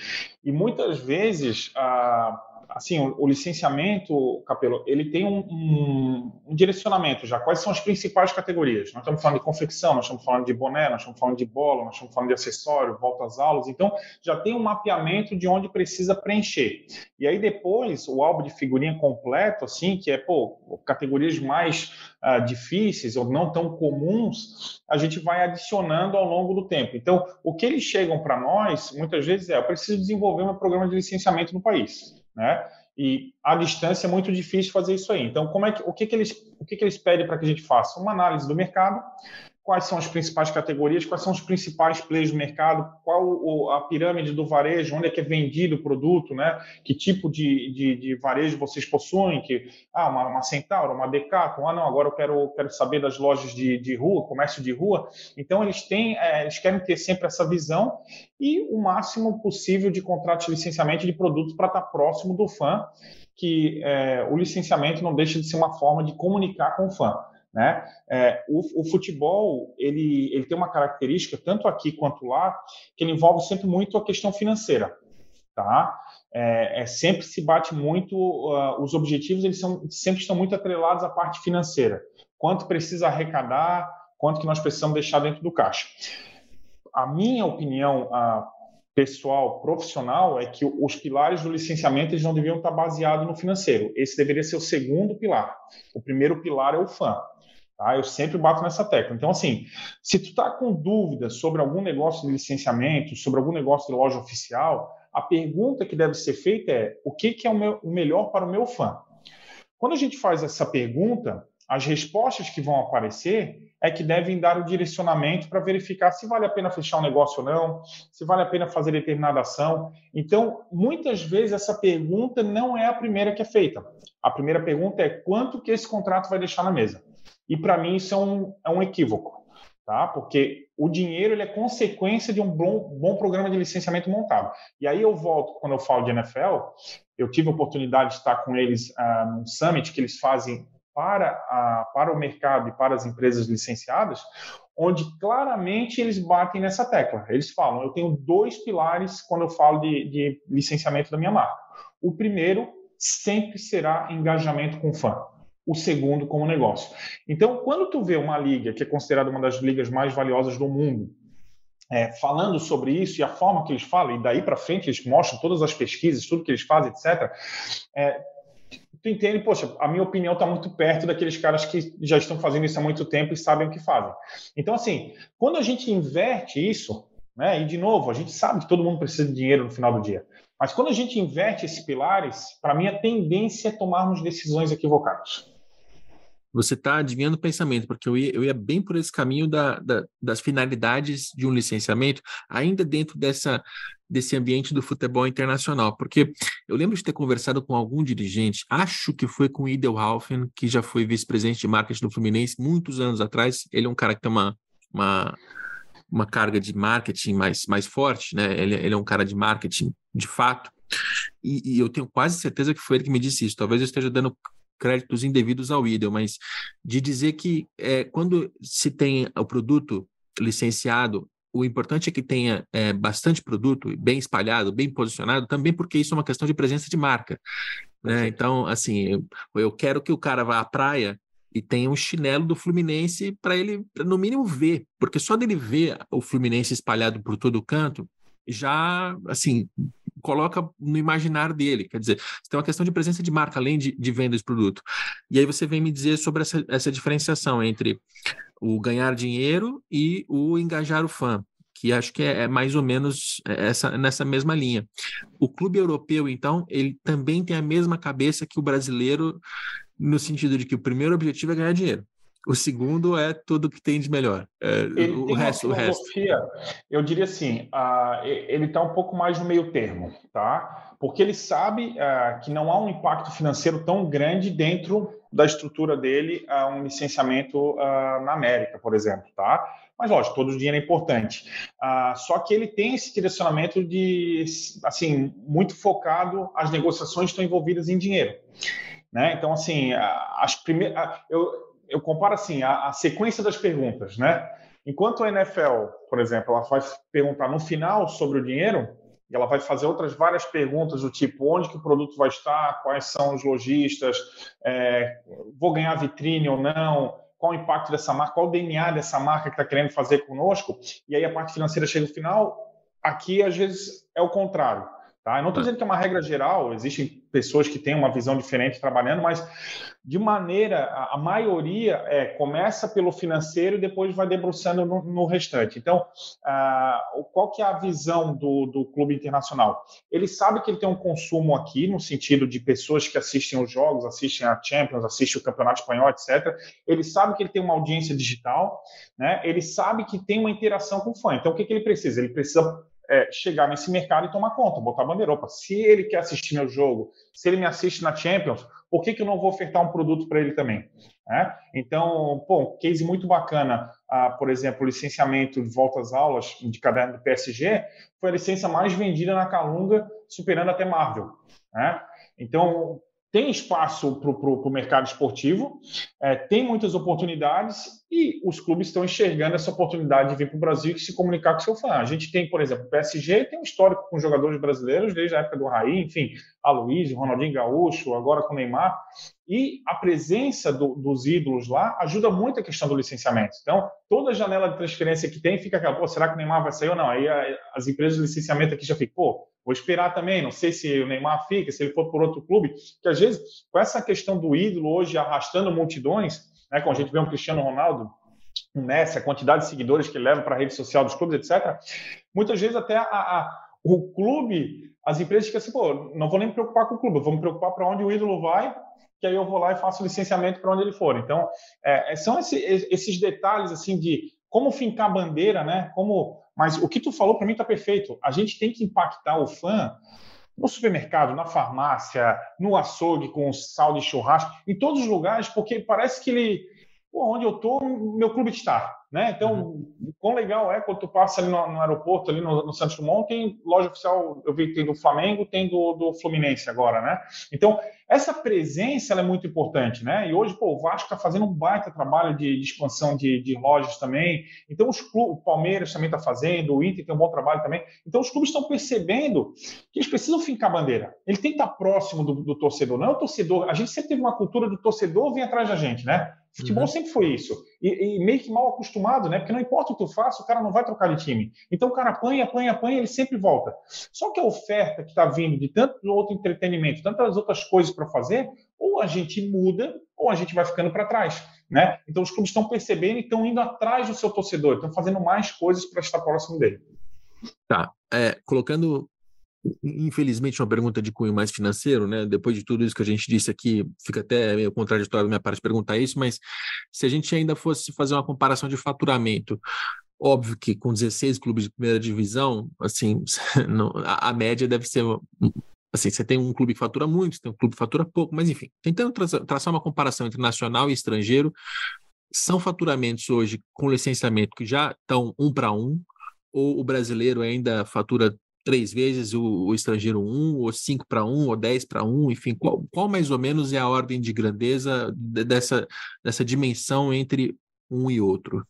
Speaker 2: e muitas vezes uh, assim, o, licenciamento, Capelo, ele tem um, um, um, direcionamento já. Quais são as principais categorias? Nós estamos falando de confecção, nós estamos falando de boné, nós estamos falando de bola, nós estamos falando de acessório, volta às aulas. Então, já tem um mapeamento de onde precisa preencher. E aí depois, o álbum de figurinha completo, assim, que é, pô, categorias mais uh, difíceis ou não tão comuns, a gente vai adicionando ao longo do tempo. Então, o que eles chegam para nós, muitas vezes, é: eu preciso desenvolver um programa de licenciamento no país né? E à distância é muito difícil fazer isso aí. Então, como é que, o que, que eles, o que, que eles pedem para que a gente faça? Uma análise do mercado, quais são as principais categorias, quais são os principais players do mercado, qual a pirâmide do varejo, onde é que é vendido o produto, né? que tipo de, de, de varejo vocês possuem, que ah, uma, uma Centauro, uma Decathlon, ah, não, agora eu quero, quero saber das lojas de, de rua, comércio de rua. Então, eles têm, é, eles querem ter sempre essa visão e o máximo possível de contrato de licenciamento de produtos para estar próximo do fã, que é, o licenciamento não deixa de ser uma forma de comunicar com o fã. Né? É, o, o, futebol ele, ele tem uma característica, tanto aqui quanto lá, que ele envolve sempre muito a questão financeira. Tá? É, é sempre se bate muito, uh, os objetivos eles são, sempre estão muito atrelados à parte financeira. Quanto precisa arrecadar, quanto que nós precisamos deixar dentro do caixa. A minha opinião uh, pessoal, profissional, é que os pilares do licenciamento eles não deviam estar baseados no financeiro. Esse deveria ser o segundo pilar. O primeiro pilar é o fã. Tá? Eu sempre bato nessa tecla. Então, assim, se tu está com dúvidas sobre algum negócio de licenciamento, sobre algum negócio de loja oficial, a pergunta que deve ser feita é o que, que é o, meu, o melhor para o meu fã? Quando a gente faz essa pergunta, as respostas que vão aparecer é que devem dar o direcionamento para verificar se vale a pena fechar um negócio ou não, se vale a pena fazer determinada ação. Então, muitas vezes essa pergunta não é a primeira que é feita. A primeira pergunta é quanto que esse contrato vai deixar na mesa. E para mim isso é um, é um equívoco, tá? Porque o dinheiro ele é consequência de um bom, bom programa de licenciamento montado. E aí eu volto, quando eu falo de NFL, eu tive a oportunidade de estar com eles uh, num summit que eles fazem para, a, para o mercado e para as empresas licenciadas, onde claramente eles batem nessa tecla. Eles falam: eu tenho dois pilares quando eu falo de, de licenciamento da minha marca. O primeiro sempre será engajamento com o fã o segundo como negócio. Então, quando tu vê uma liga que é considerada uma das ligas mais valiosas do mundo, é, falando sobre isso e a forma que eles falam, e daí para frente eles mostram todas as pesquisas, tudo que eles fazem, etc., é, tu entende, poxa, a minha opinião está muito perto daqueles caras que já estão fazendo isso há muito tempo e sabem o que fazem. Então, assim, quando a gente inverte isso, né, e de novo, a gente sabe que todo mundo precisa de dinheiro no final do dia, mas quando a gente inverte esses pilares, para mim a tendência é tomarmos decisões equivocadas.
Speaker 1: Você está adivinhando o pensamento, porque eu ia, eu ia bem por esse caminho da, da, das finalidades de um licenciamento, ainda dentro dessa, desse ambiente do futebol internacional. Porque eu lembro de ter conversado com algum dirigente, acho que foi com o Idelhaufen, que já foi vice-presidente de marketing do Fluminense muitos anos atrás. Ele é um cara que tem uma, uma, uma carga de marketing mais, mais forte, né? Ele, ele é um cara de marketing de fato. E, e, eu tenho quase certeza que foi ele que me disse isso. Talvez eu esteja dando créditos indevidos ao IDEL, mas de dizer que é, quando se tem o produto licenciado, o importante é que tenha é, bastante produto, bem espalhado, bem posicionado, também porque isso é uma questão de presença de marca. Né? Então, assim, eu, eu quero que o cara vá à praia e tenha um chinelo do Fluminense para ele, no mínimo, ver, porque só dele ver o Fluminense espalhado por todo o canto, já, assim, coloca no imaginário dele. Quer dizer, tem uma questão de presença de marca, além de, de venda desse produto. E aí você vem me dizer sobre essa, essa diferenciação entre o ganhar dinheiro e o engajar o fã que acho que é, é, mais ou menos é, essa, nessa mesma linha. O clube europeu, então, ele também tem a mesma cabeça que o brasileiro, no sentido de que o primeiro objetivo é ganhar dinheiro. O segundo é tudo que tem de melhor. É, o resto, o resto.
Speaker 2: Eu diria assim, uh, ele está um pouco mais no meio termo, tá? Porque ele sabe uh, que não há um impacto financeiro tão grande dentro da estrutura dele, uh, um licenciamento na América, por exemplo, tá? Mas lógico, todo o dinheiro é importante. só que ele tem esse direcionamento de, assim, muito focado. As negociações estão envolvidas em dinheiro. Né? Então, assim, as primeiras, eu, eu comparo assim a, a, sequência das perguntas, né? Enquanto a NFL, por exemplo, ela vai perguntar no final sobre o dinheiro, e ela vai fazer outras várias perguntas do tipo onde que o produto vai estar, quais são os lojistas, é, vou ganhar vitrine ou não, qual o impacto dessa marca, qual o DNA dessa marca que está querendo fazer conosco, e aí a parte financeira chega no final. Aqui, às vezes, é o contrário. Tá? Eu não estou dizendo que é uma regra geral, existem pessoas que têm uma visão diferente trabalhando, mas de maneira, a, maioria é, começa pelo financeiro e depois vai debruçando no, no restante. Então, qual que é a visão do, do clube internacional? Ele sabe que ele tem um consumo aqui, no sentido de pessoas que assistem os jogos, assistem a Champions, assistem o Campeonato Espanhol, etc. Ele sabe que ele tem uma audiência digital, né? ele sabe que tem uma interação com o fã. Então, o que, que ele precisa? Ele precisa é, chegar nesse mercado e tomar conta, botar a bandeira. Opa, se ele quer assistir meu jogo, se ele me assiste na Champions, por que, que eu não vou ofertar um produto para ele também? É? Então, pô, case muito bacana, ah, por exemplo, licenciamento de volta às aulas de caderno do PSG foi a licença mais vendida na Calunga, superando até Marvel. Né? Então, tem espaço para o mercado esportivo, é, tem muitas oportunidades e os clubes estão enxergando essa oportunidade de vir para o Brasil e se comunicar com seu fã. A gente tem, por exemplo, o PSG tem um histórico com jogadores brasileiros desde a época do Raí, enfim, a Luiz, Ronaldinho Gaúcho, agora com Neymar. E a presença do, dos ídolos lá ajuda muito a questão do licenciamento. Então, toda janela de transferência que tem fica aquela, será que o Neymar vai sair ou não? Aí a, as empresas de licenciamento aqui já ficam, pô, Vou esperar também, não sei se o Neymar fica, se ele for por outro clube, que às vezes, com essa questão do ídolo hoje arrastando multidões, né, quando a gente vê um Cristiano Ronaldo, um Messi, a quantidade de seguidores que ele leva para a rede social dos clubes, etc., muitas vezes até a, a, o clube, as empresas ficam assim, pô, não vou nem me preocupar com o clube, vou me preocupar para onde o ídolo vai, que aí eu vou lá e faço licenciamento para onde ele for. Então, é, são esse, esses detalhes assim de como fincar a bandeira, né? Como mas o que tu falou para mim está perfeito. A gente tem que impactar o fã no supermercado, na farmácia, no açougue com sal de churrasco, em todos os lugares, porque parece que ele, onde eu tô, meu clube está. Né? Então, uhum. quão legal é quando tu passa ali no, no aeroporto, ali no, no, Santos Dumont, tem loja oficial, eu vi que tem do Flamengo, tem do, do Fluminense agora, né? Então, essa presença é muito importante, né? E hoje, pô, o Vasco está fazendo um baita trabalho de, de expansão de, de, lojas também. Então, os clubes, o Palmeiras também está fazendo, o Inter tem um bom trabalho também. Então, os clubes estão percebendo que eles precisam fincar a bandeira. Ele tem que estar próximo do, do torcedor, não é o torcedor. A gente sempre teve uma cultura do torcedor vir atrás da gente, né? Futebol uhum. sempre foi isso. E, e, meio que mal acostumado, né? Porque não importa o que tu faça, o cara não vai trocar de time. Então o cara apanha, apanha, apanha, ele sempre volta. Só que a oferta que está vindo de tanto outro entretenimento, tantas outras coisas para fazer, ou a gente muda, ou a gente vai ficando para trás. Né? Então os clubes estão percebendo e estão indo atrás do seu torcedor, estão fazendo mais coisas para estar próximo dele.
Speaker 1: Tá. É, colocando infelizmente, uma pergunta de cunho mais financeiro, né? Depois de tudo isso que a gente disse aqui, fica até meio contraditório da minha parte perguntar isso, mas se a gente ainda fosse fazer uma comparação de faturamento, óbvio que com 16 clubes de primeira divisão, assim, não, a, a, média deve ser. Assim, você tem um clube que fatura muito, tem um clube que fatura pouco, mas enfim, tentando traçar uma comparação entre nacional e estrangeiro, são faturamentos hoje com licenciamento que já estão um para um, ou o brasileiro ainda fatura três vezes o, o estrangeiro um, ou cinco para um, ou dez para um, enfim, qual, qual mais ou menos é a ordem de grandeza dessa, dessa dimensão entre um e outro?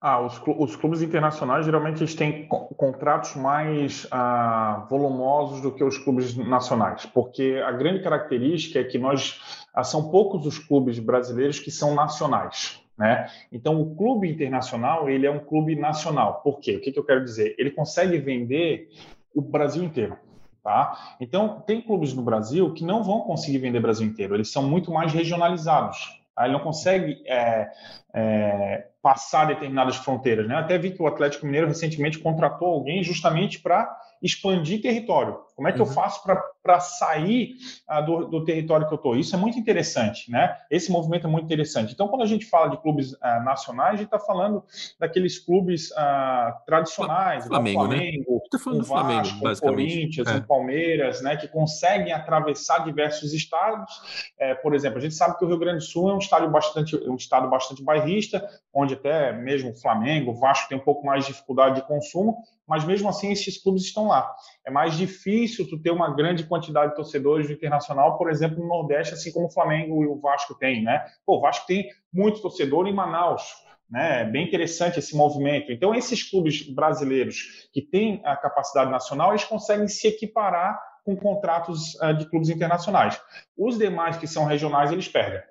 Speaker 2: Ah, os, os clubes internacionais geralmente eles têm contratos mais ah, volumosos do que os clubes nacionais, porque a grande característica é que nós ah, são poucos os clubes brasileiros que são nacionais. Né? Então, o clube internacional ele é um clube nacional. Por quê? O que, que eu quero dizer? Ele consegue vender o Brasil inteiro. Tá? Então, tem clubes no Brasil que não vão conseguir vender o Brasil inteiro, eles são muito mais regionalizados. Tá? Ele não consegue é, é, passar determinadas fronteiras. Né? Até vi que o Atlético Mineiro recentemente contratou alguém justamente para expandir território. Como é que uhum. eu faço para sair uh, do, do, território que eu estou? Isso é muito interessante, né? Esse movimento é muito interessante. Então, quando a gente fala de clubes uh, nacionais, a gente está falando daqueles clubes uh, tradicionais,
Speaker 1: Flamengo? Flamengo,
Speaker 2: né? falando o Vasco, Flamengo, basicamente. Corinthians, é. o Palmeiras, né? Que conseguem atravessar diversos estados. É, por exemplo, a gente sabe que o Rio Grande do Sul é um estado bastante, um estado bastante bairrista, onde até mesmo o Flamengo, o Vasco tem um pouco mais de dificuldade de consumo, mas mesmo assim esses clubes estão lá. É mais difícil tu ter uma grande quantidade de torcedores do Internacional, por exemplo, no Nordeste, assim como o Flamengo e o Vasco têm, né? Pô, o Vasco tem muito torcedor em Manaus, né? É bem interessante esse movimento. Então, esses clubes brasileiros que têm a capacidade nacional, eles conseguem se equiparar com contratos uh, de clubes internacionais. Os demais que são regionais, eles perdem.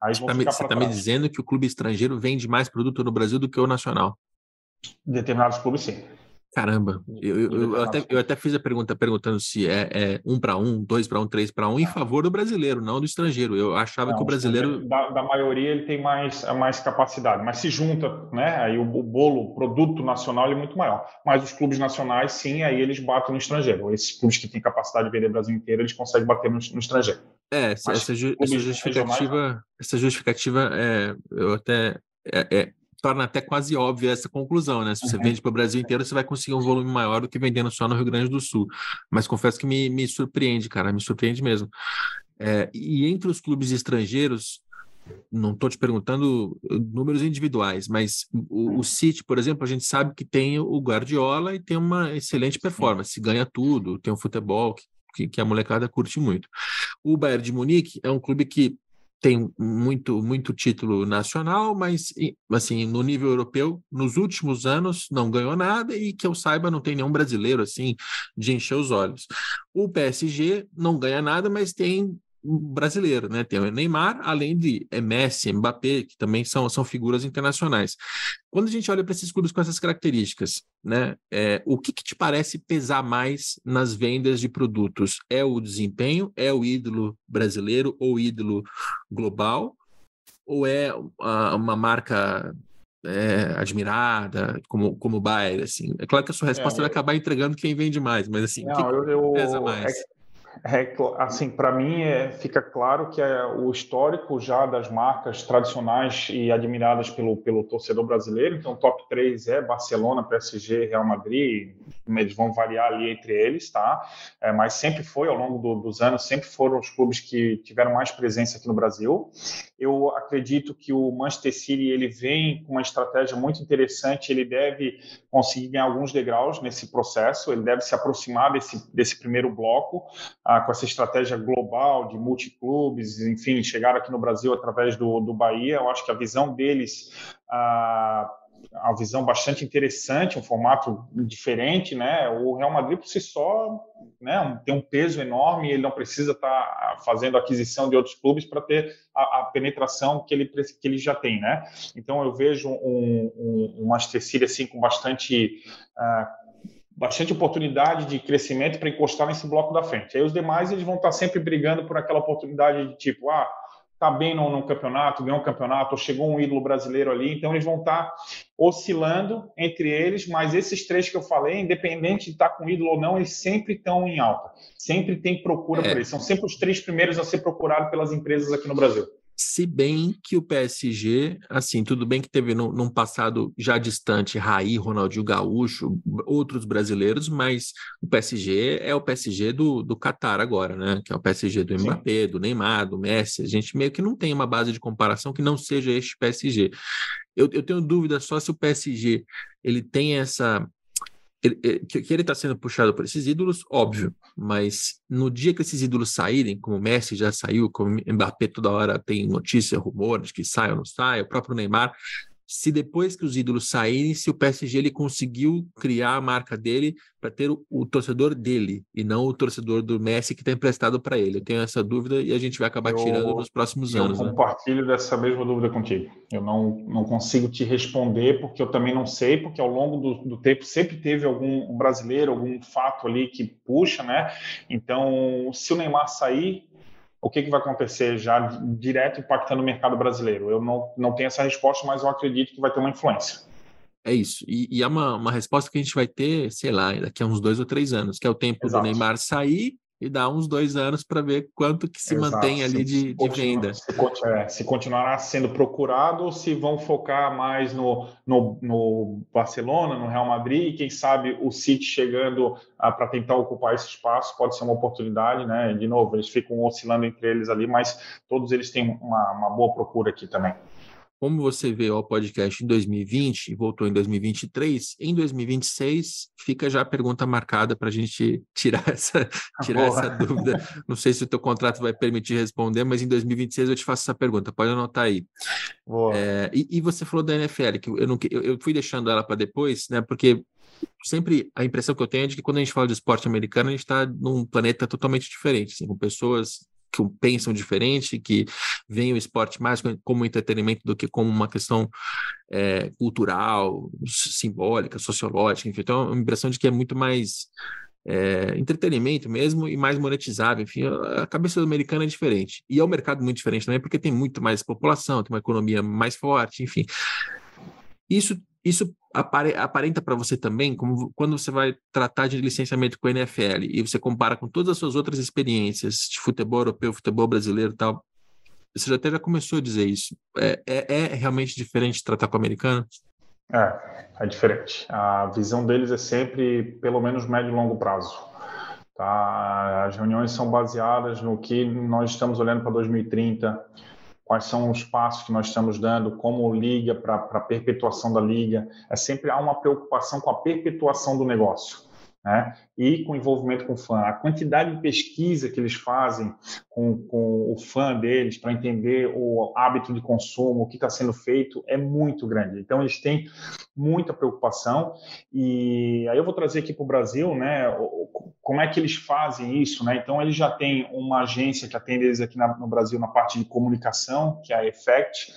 Speaker 1: Aí você está tá me dizendo que o clube estrangeiro vende mais produto no Brasil do que o nacional?
Speaker 2: Determinados clubes, sim.
Speaker 1: Caramba, eu, eu, eu, até, eu até fiz a pergunta perguntando se é, é um para um, dois para um, três para um, em favor do brasileiro, não do estrangeiro. Eu achava não, que o brasileiro.
Speaker 2: Da, da, maioria ele tem mais, mais capacidade, mas se junta, né? Aí o, o bolo, o produto nacional é muito maior. Mas os clubes nacionais, sim, aí eles batem no estrangeiro. Esses clubes que têm capacidade de vender o Brasil inteiro, eles conseguem bater no, no estrangeiro.
Speaker 1: É, essa, essa, justificativa, essa justificativa é, eu até. É, é, torna até quase óbvia essa conclusão, né? Se você uhum. vende para o Brasil inteiro, você vai conseguir um volume maior do que vendendo só no Rio Grande do Sul. Mas confesso que me, me surpreende, cara, me surpreende mesmo. É, e entre os clubes estrangeiros, não estou te perguntando uh, números individuais, mas o, o, City, por exemplo, a gente sabe que tem o Guardiola e tem uma excelente performance, ganha tudo, tem um futebol que, que a molecada curte muito. O Bayern de Munique é um clube que tem muito muito título nacional, mas assim no nível europeu nos últimos anos não ganhou nada e que eu saiba não tem nenhum brasileiro assim de encher os olhos. O PSG não ganha nada, mas tem brasileiro, né? Tem o Neymar, além de Messi, Mbappé, que também são, são figuras internacionais. Quando a gente olha para esses clubes com essas características, né? É, o que, que, te parece pesar mais nas vendas de produtos? É o desempenho? É o ídolo brasileiro ou ídolo global? Ou é uma, uma marca é, admirada, como, como Bayer, assim? É claro que a sua resposta é, vai acabar entregando quem vende mais, mas assim,
Speaker 2: não, o que, eu, pesa mais? É é, assim, para mim é, fica claro que é o histórico já das marcas tradicionais e admiradas pelo, pelo torcedor brasileiro. Então, top 3 é Barcelona, PSG, Real Madrid. Eles vão variar ali entre eles, tá? É, mas sempre foi, ao longo do, dos anos, sempre foram os clubes que tiveram mais presença aqui no Brasil. Eu acredito que o Manchester City ele vem com uma estratégia muito interessante. Ele deve conseguir ganhar alguns degraus nesse processo. Ele deve se aproximar desse, desse primeiro bloco ah, com essa estratégia global de multiclubes, enfim, chegaram aqui no Brasil através do, do Bahia. Eu acho que a visão deles ah, uma visão bastante interessante, um formato diferente, né? O Real Madrid por si só, né, tem um peso enorme, ele não precisa estar tá fazendo aquisição de outros clubes para ter a, a, penetração que ele que ele já tem, né? Então eu vejo um, um, um Manchester City assim com bastante uh, bastante oportunidade de crescimento para encostar nesse bloco da frente. Aí os demais eles vão estar sempre brigando por aquela oportunidade de tipo, ah, está bem no, no, campeonato, ganhou um campeonato, ou chegou um ídolo brasileiro ali, então eles vão estar tá oscilando entre eles, mas esses três que eu falei, independente de estar tá com ídolo ou não, eles sempre estão em alta, sempre tem procura é. por eles, são sempre os três primeiros a ser procurados pelas empresas aqui no Brasil.
Speaker 1: Se bem que o PSG, assim, tudo bem que teve no, num passado já distante Raí, Ronaldinho Gaúcho, outros brasileiros, mas o PSG é o PSG do, do Qatar agora, né? Que é o PSG do Mbappé, do Neymar, do Messi. A gente meio que não tem uma base de comparação que não seja este PSG. Eu, eu tenho dúvida só se o PSG ele tem essa ele, que, que ele está sendo puxado por esses ídolos, óbvio, mas no dia que esses ídolos saírem, como o Messi já saiu, como o Mbappé toda hora tem notícia, rumores que sai ou não sai, o próprio Neymar, se depois que os ídolos saírem, se o PSG ele conseguiu criar a marca dele para ter o, o, torcedor dele e não o torcedor do Messi que está emprestado para ele. Eu tenho essa dúvida e a gente vai acabar eu, tirando nos próximos
Speaker 2: eu
Speaker 1: anos.
Speaker 2: Eu né? compartilho né? dessa mesma dúvida contigo. Eu não, não consigo te responder porque eu também não sei, porque ao longo do, do tempo sempre teve algum brasileiro, algum fato ali que puxa, né? Então, se o Neymar sair, o que, que vai acontecer já direto impactando o mercado brasileiro? Eu não, não tenho essa resposta, mas eu acredito que vai ter uma influência.
Speaker 1: É isso. E, e é uma, uma resposta que a gente vai ter, sei lá, daqui a uns dois ou três anos, que é o tempo Exato. do Neymar sair e dá uns dois anos para ver quanto que se Exato. mantém ali de, de venda.
Speaker 2: Se, é, se, continuará sendo procurado ou se vão focar mais no, no, no Barcelona, no Real Madrid, e quem sabe o City chegando ah, para tentar ocupar esse espaço pode ser uma oportunidade, né? De novo, eles ficam oscilando entre eles ali, mas todos eles têm uma, uma boa procura aqui também
Speaker 1: como você vê o podcast em 2020 e voltou em 2023, em 2026 fica já a pergunta marcada para a gente tirar essa, tirar essa dúvida. Não sei se o teu contrato vai permitir responder, mas em 2026 eu te faço essa pergunta. Pode anotar aí. É, e, e, você falou da NFL, que eu, não, eu, eu fui deixando ela para depois, né? Porque sempre a impressão que eu tenho é de que quando a gente fala de esporte americano, a gente está num planeta totalmente diferente, assim, com pessoas que pensam diferente, que veem o esporte mais como entretenimento do que como uma questão é, cultural, simbólica, sociológica, enfim. Então, é uma impressão de que é muito mais é, entretenimento mesmo e mais monetizável. Enfim, a cabeça do americano é diferente. E é um mercado muito diferente também, porque tem muito mais população, tem uma economia mais forte, enfim. Isso isso aparenta para você também, como quando você vai tratar de licenciamento com a NFL e você compara com todas as suas outras experiências de futebol europeu, futebol brasileiro e tal, você até já começou a dizer isso. É, é, é realmente diferente tratar com o americano?
Speaker 2: É, é diferente. A visão deles é sempre pelo menos médio e longo prazo. Tá? As reuniões são baseadas no que nós estamos olhando para 2030 quais são os passos que nós estamos dando, como liga para a perpetuação da liga. É sempre há uma preocupação com a perpetuação do negócio né? e com envolvimento com o fã. A quantidade de pesquisa que eles fazem com, com o fã deles para entender o hábito de consumo, o que está sendo feito, é muito grande. Então, eles têm muita preocupação. E aí eu vou trazer aqui para o Brasil, né? Como é que eles fazem isso, né? Então, eles já têm uma agência que atende eles aqui na, no Brasil na parte de comunicação, que é a Effect,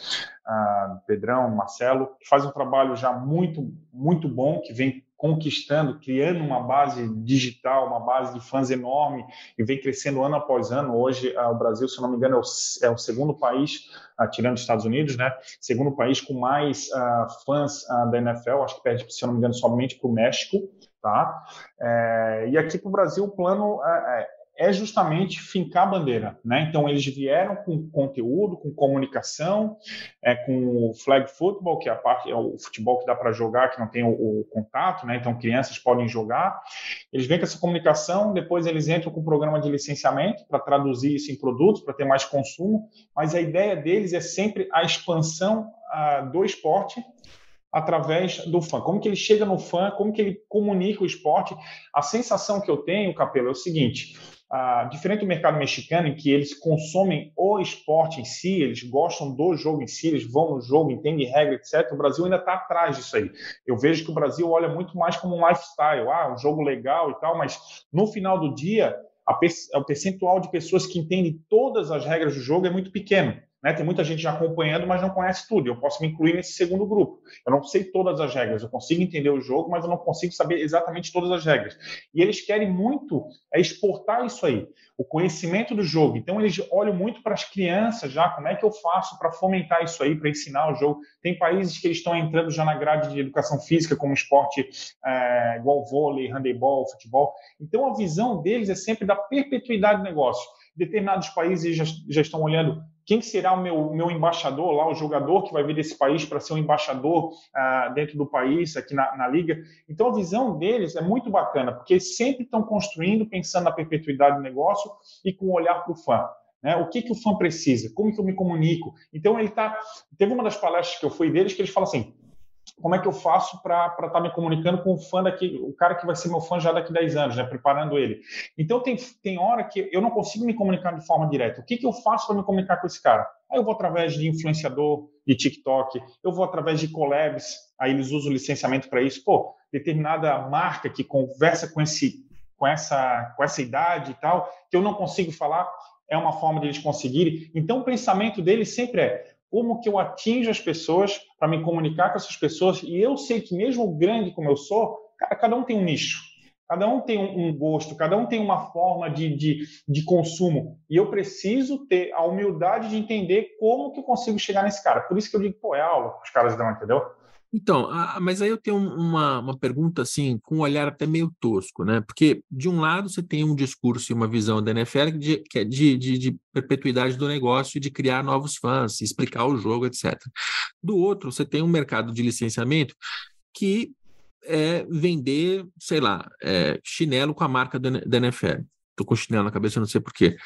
Speaker 2: uh, Pedrão, Marcelo, que faz um trabalho já muito, muito bom, que vem conquistando, criando uma base digital, uma base de fãs enorme e vem crescendo ano após ano. Hoje, ah, o Brasil, se não me engano, é o, é o segundo país, uh, tirando os Estados Unidos, né? Segundo país com mais uh, fãs uh, da NFL, acho que perde, se não me engano, somente para o México. Tá? É, e aqui para o Brasil, o plano é, é justamente fincar a bandeira. Né? Então, eles vieram com conteúdo, com comunicação, é, com o flag football, que é, a parte, é o futebol que dá para jogar, que não tem o, o, contato, né? então crianças podem jogar. Eles vêm com essa comunicação, depois eles entram com o programa de licenciamento para traduzir isso em produtos, para ter mais consumo, mas a ideia deles é sempre a expansão uh, do esporte através do fã. Como que ele chega no fã, como que ele comunica o esporte. A sensação que eu tenho, Capelo, é o seguinte: ah, diferente do mercado mexicano, em que eles consomem o esporte em si, eles gostam do jogo em si, eles vão no jogo, entendem regra, etc. O Brasil ainda está atrás disso aí. Eu vejo que o Brasil olha muito mais como um lifestyle, ah, um jogo legal e tal, mas no final do dia, o percentual de pessoas que entendem todas as regras do jogo é muito pequeno. Né? Tem muita gente já acompanhando, mas não conhece tudo. Eu posso me incluir nesse segundo grupo. Eu não sei todas as regras, eu consigo entender o jogo, mas eu não consigo saber exatamente todas as regras. E eles querem muito é exportar isso aí, o conhecimento do jogo. Então eles olham muito para as crianças já, como é que eu faço para fomentar isso aí, para ensinar o jogo. Tem países que eles estão entrando já na grade de educação física, como esporte é, igual vôlei, handebol, futebol. Então a visão deles é sempre da perpetuidade do negócio. Determinados países já, já estão olhando quem será o meu, meu embaixador lá, o jogador que vai vir desse país para ser um embaixador ah, dentro do país, aqui na, na, liga. Então a visão deles é muito bacana, porque eles sempre estão construindo, pensando na perpetuidade do negócio e com um olhar para o fã. Né? O que, que o fã precisa? Como que eu me comunico? Então ele tá. Teve uma das palestras que eu fui deles que eles falam assim: como é que eu faço para estar tá me comunicando com o fã daqui, o cara que vai ser meu fã já daqui a 10 anos, né, preparando ele. Então tem, tem hora que eu não consigo me comunicar de forma direta. O que, que eu faço para me comunicar com esse cara? Aí eu vou através de influenciador, de TikTok, eu vou através de collabs, aí eles usam licenciamento para isso. Pô, determinada marca que conversa com esse com essa com essa idade e tal, que eu não consigo falar, é uma forma de eles conseguirem. Então o pensamento deles sempre é como que eu atinjo as pessoas para me comunicar com essas pessoas. E eu sei que mesmo grande como eu sou, cara, cada um tem um nicho. Cada um tem um, gosto, cada um tem uma forma de, de, de consumo. E eu preciso ter a humildade de entender como que eu consigo chegar nesse cara. Por isso que eu digo, pô, é aula que os caras dão, entendeu?
Speaker 1: Então, mas aí eu tenho uma, uma pergunta assim, com um olhar até meio tosco, né? Porque, de um lado, você tem um discurso e uma visão da NFL de, que é de, de, de perpetuidade do negócio de criar novos fãs, explicar o jogo, etc. Do outro, você tem um mercado de licenciamento que é vender, sei lá, é, chinelo com a marca da NFL. Estou com chinelo na cabeça, não sei porquê.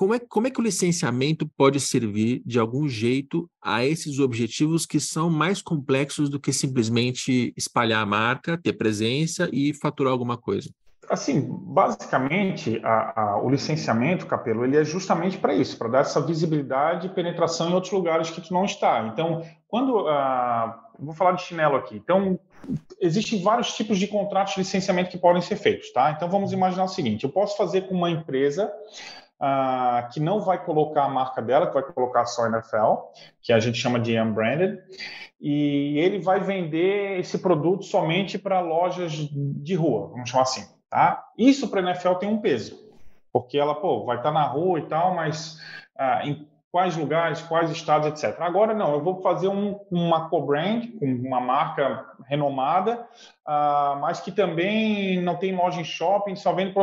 Speaker 1: Como é, como é que o licenciamento pode servir de algum jeito a esses objetivos que são mais complexos do que simplesmente espalhar a marca, ter presença e faturar alguma coisa?
Speaker 2: Assim, basicamente, a, a, o licenciamento, Capelo, ele é justamente para isso, para dar essa visibilidade e penetração em outros lugares que tu não está. Então, quando... Uh, vou falar de chinelo aqui. Então, existem vários tipos de contratos de licenciamento que podem ser feitos, tá? Então, vamos imaginar o seguinte, eu posso fazer com uma empresa uh, que não vai colocar a marca dela, que vai colocar só NFL, que a gente chama de unbranded, e ele vai vender esse produto somente para lojas de rua, vamos chamar assim. Tá? Isso para a NFL tem um peso, porque ela pô, vai estar tá na rua e tal, mas uh, em quais lugares, quais estados, etc. Agora não, eu vou fazer um, uma co-brand, uma marca renomada, uh, mas que também não tem loja em shopping, só vende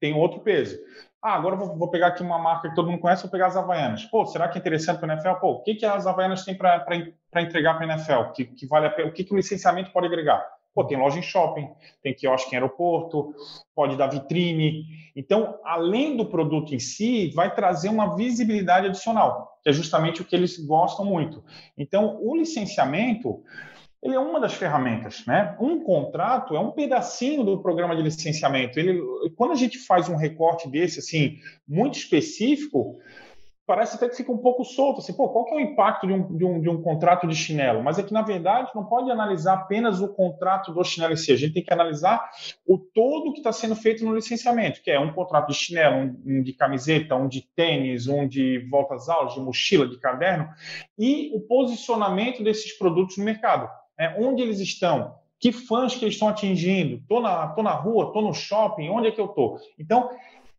Speaker 2: tem outro peso. Ah, agora vou, vou, pegar aqui uma marca que todo mundo conhece, vou pegar as Havaianas. Pô, será que é interessante para a NFL? Pô, o que, que as Havaianas têm para entregar para a NFL? Que, que vale a? O que, que o licenciamento pode agregar? Pô, tem loja em shopping, tem quiosque em aeroporto, pode dar vitrine. Então, além do produto em si, vai trazer uma visibilidade adicional, que é justamente o que eles gostam muito. Então, o licenciamento ele é uma das ferramentas, né? Um contrato é um pedacinho do programa de licenciamento. Ele, quando a gente faz um recorte desse, assim, muito específico, parece até que fica um pouco solto, assim, pô, qual que é o impacto de um, de um, de um contrato de chinelo? Mas é que, na verdade, não pode analisar apenas o contrato do chinelo em si, a gente tem que analisar o todo que está sendo feito no licenciamento, que é um contrato de chinelo, um, um de camiseta, um de tênis, um de voltas aulas, de mochila, de caderno, e o posicionamento desses produtos no mercado né? onde eles estão, que fãs que eles estão atingindo, estou na, tô na rua, estou no shopping, onde é que eu estou? Então,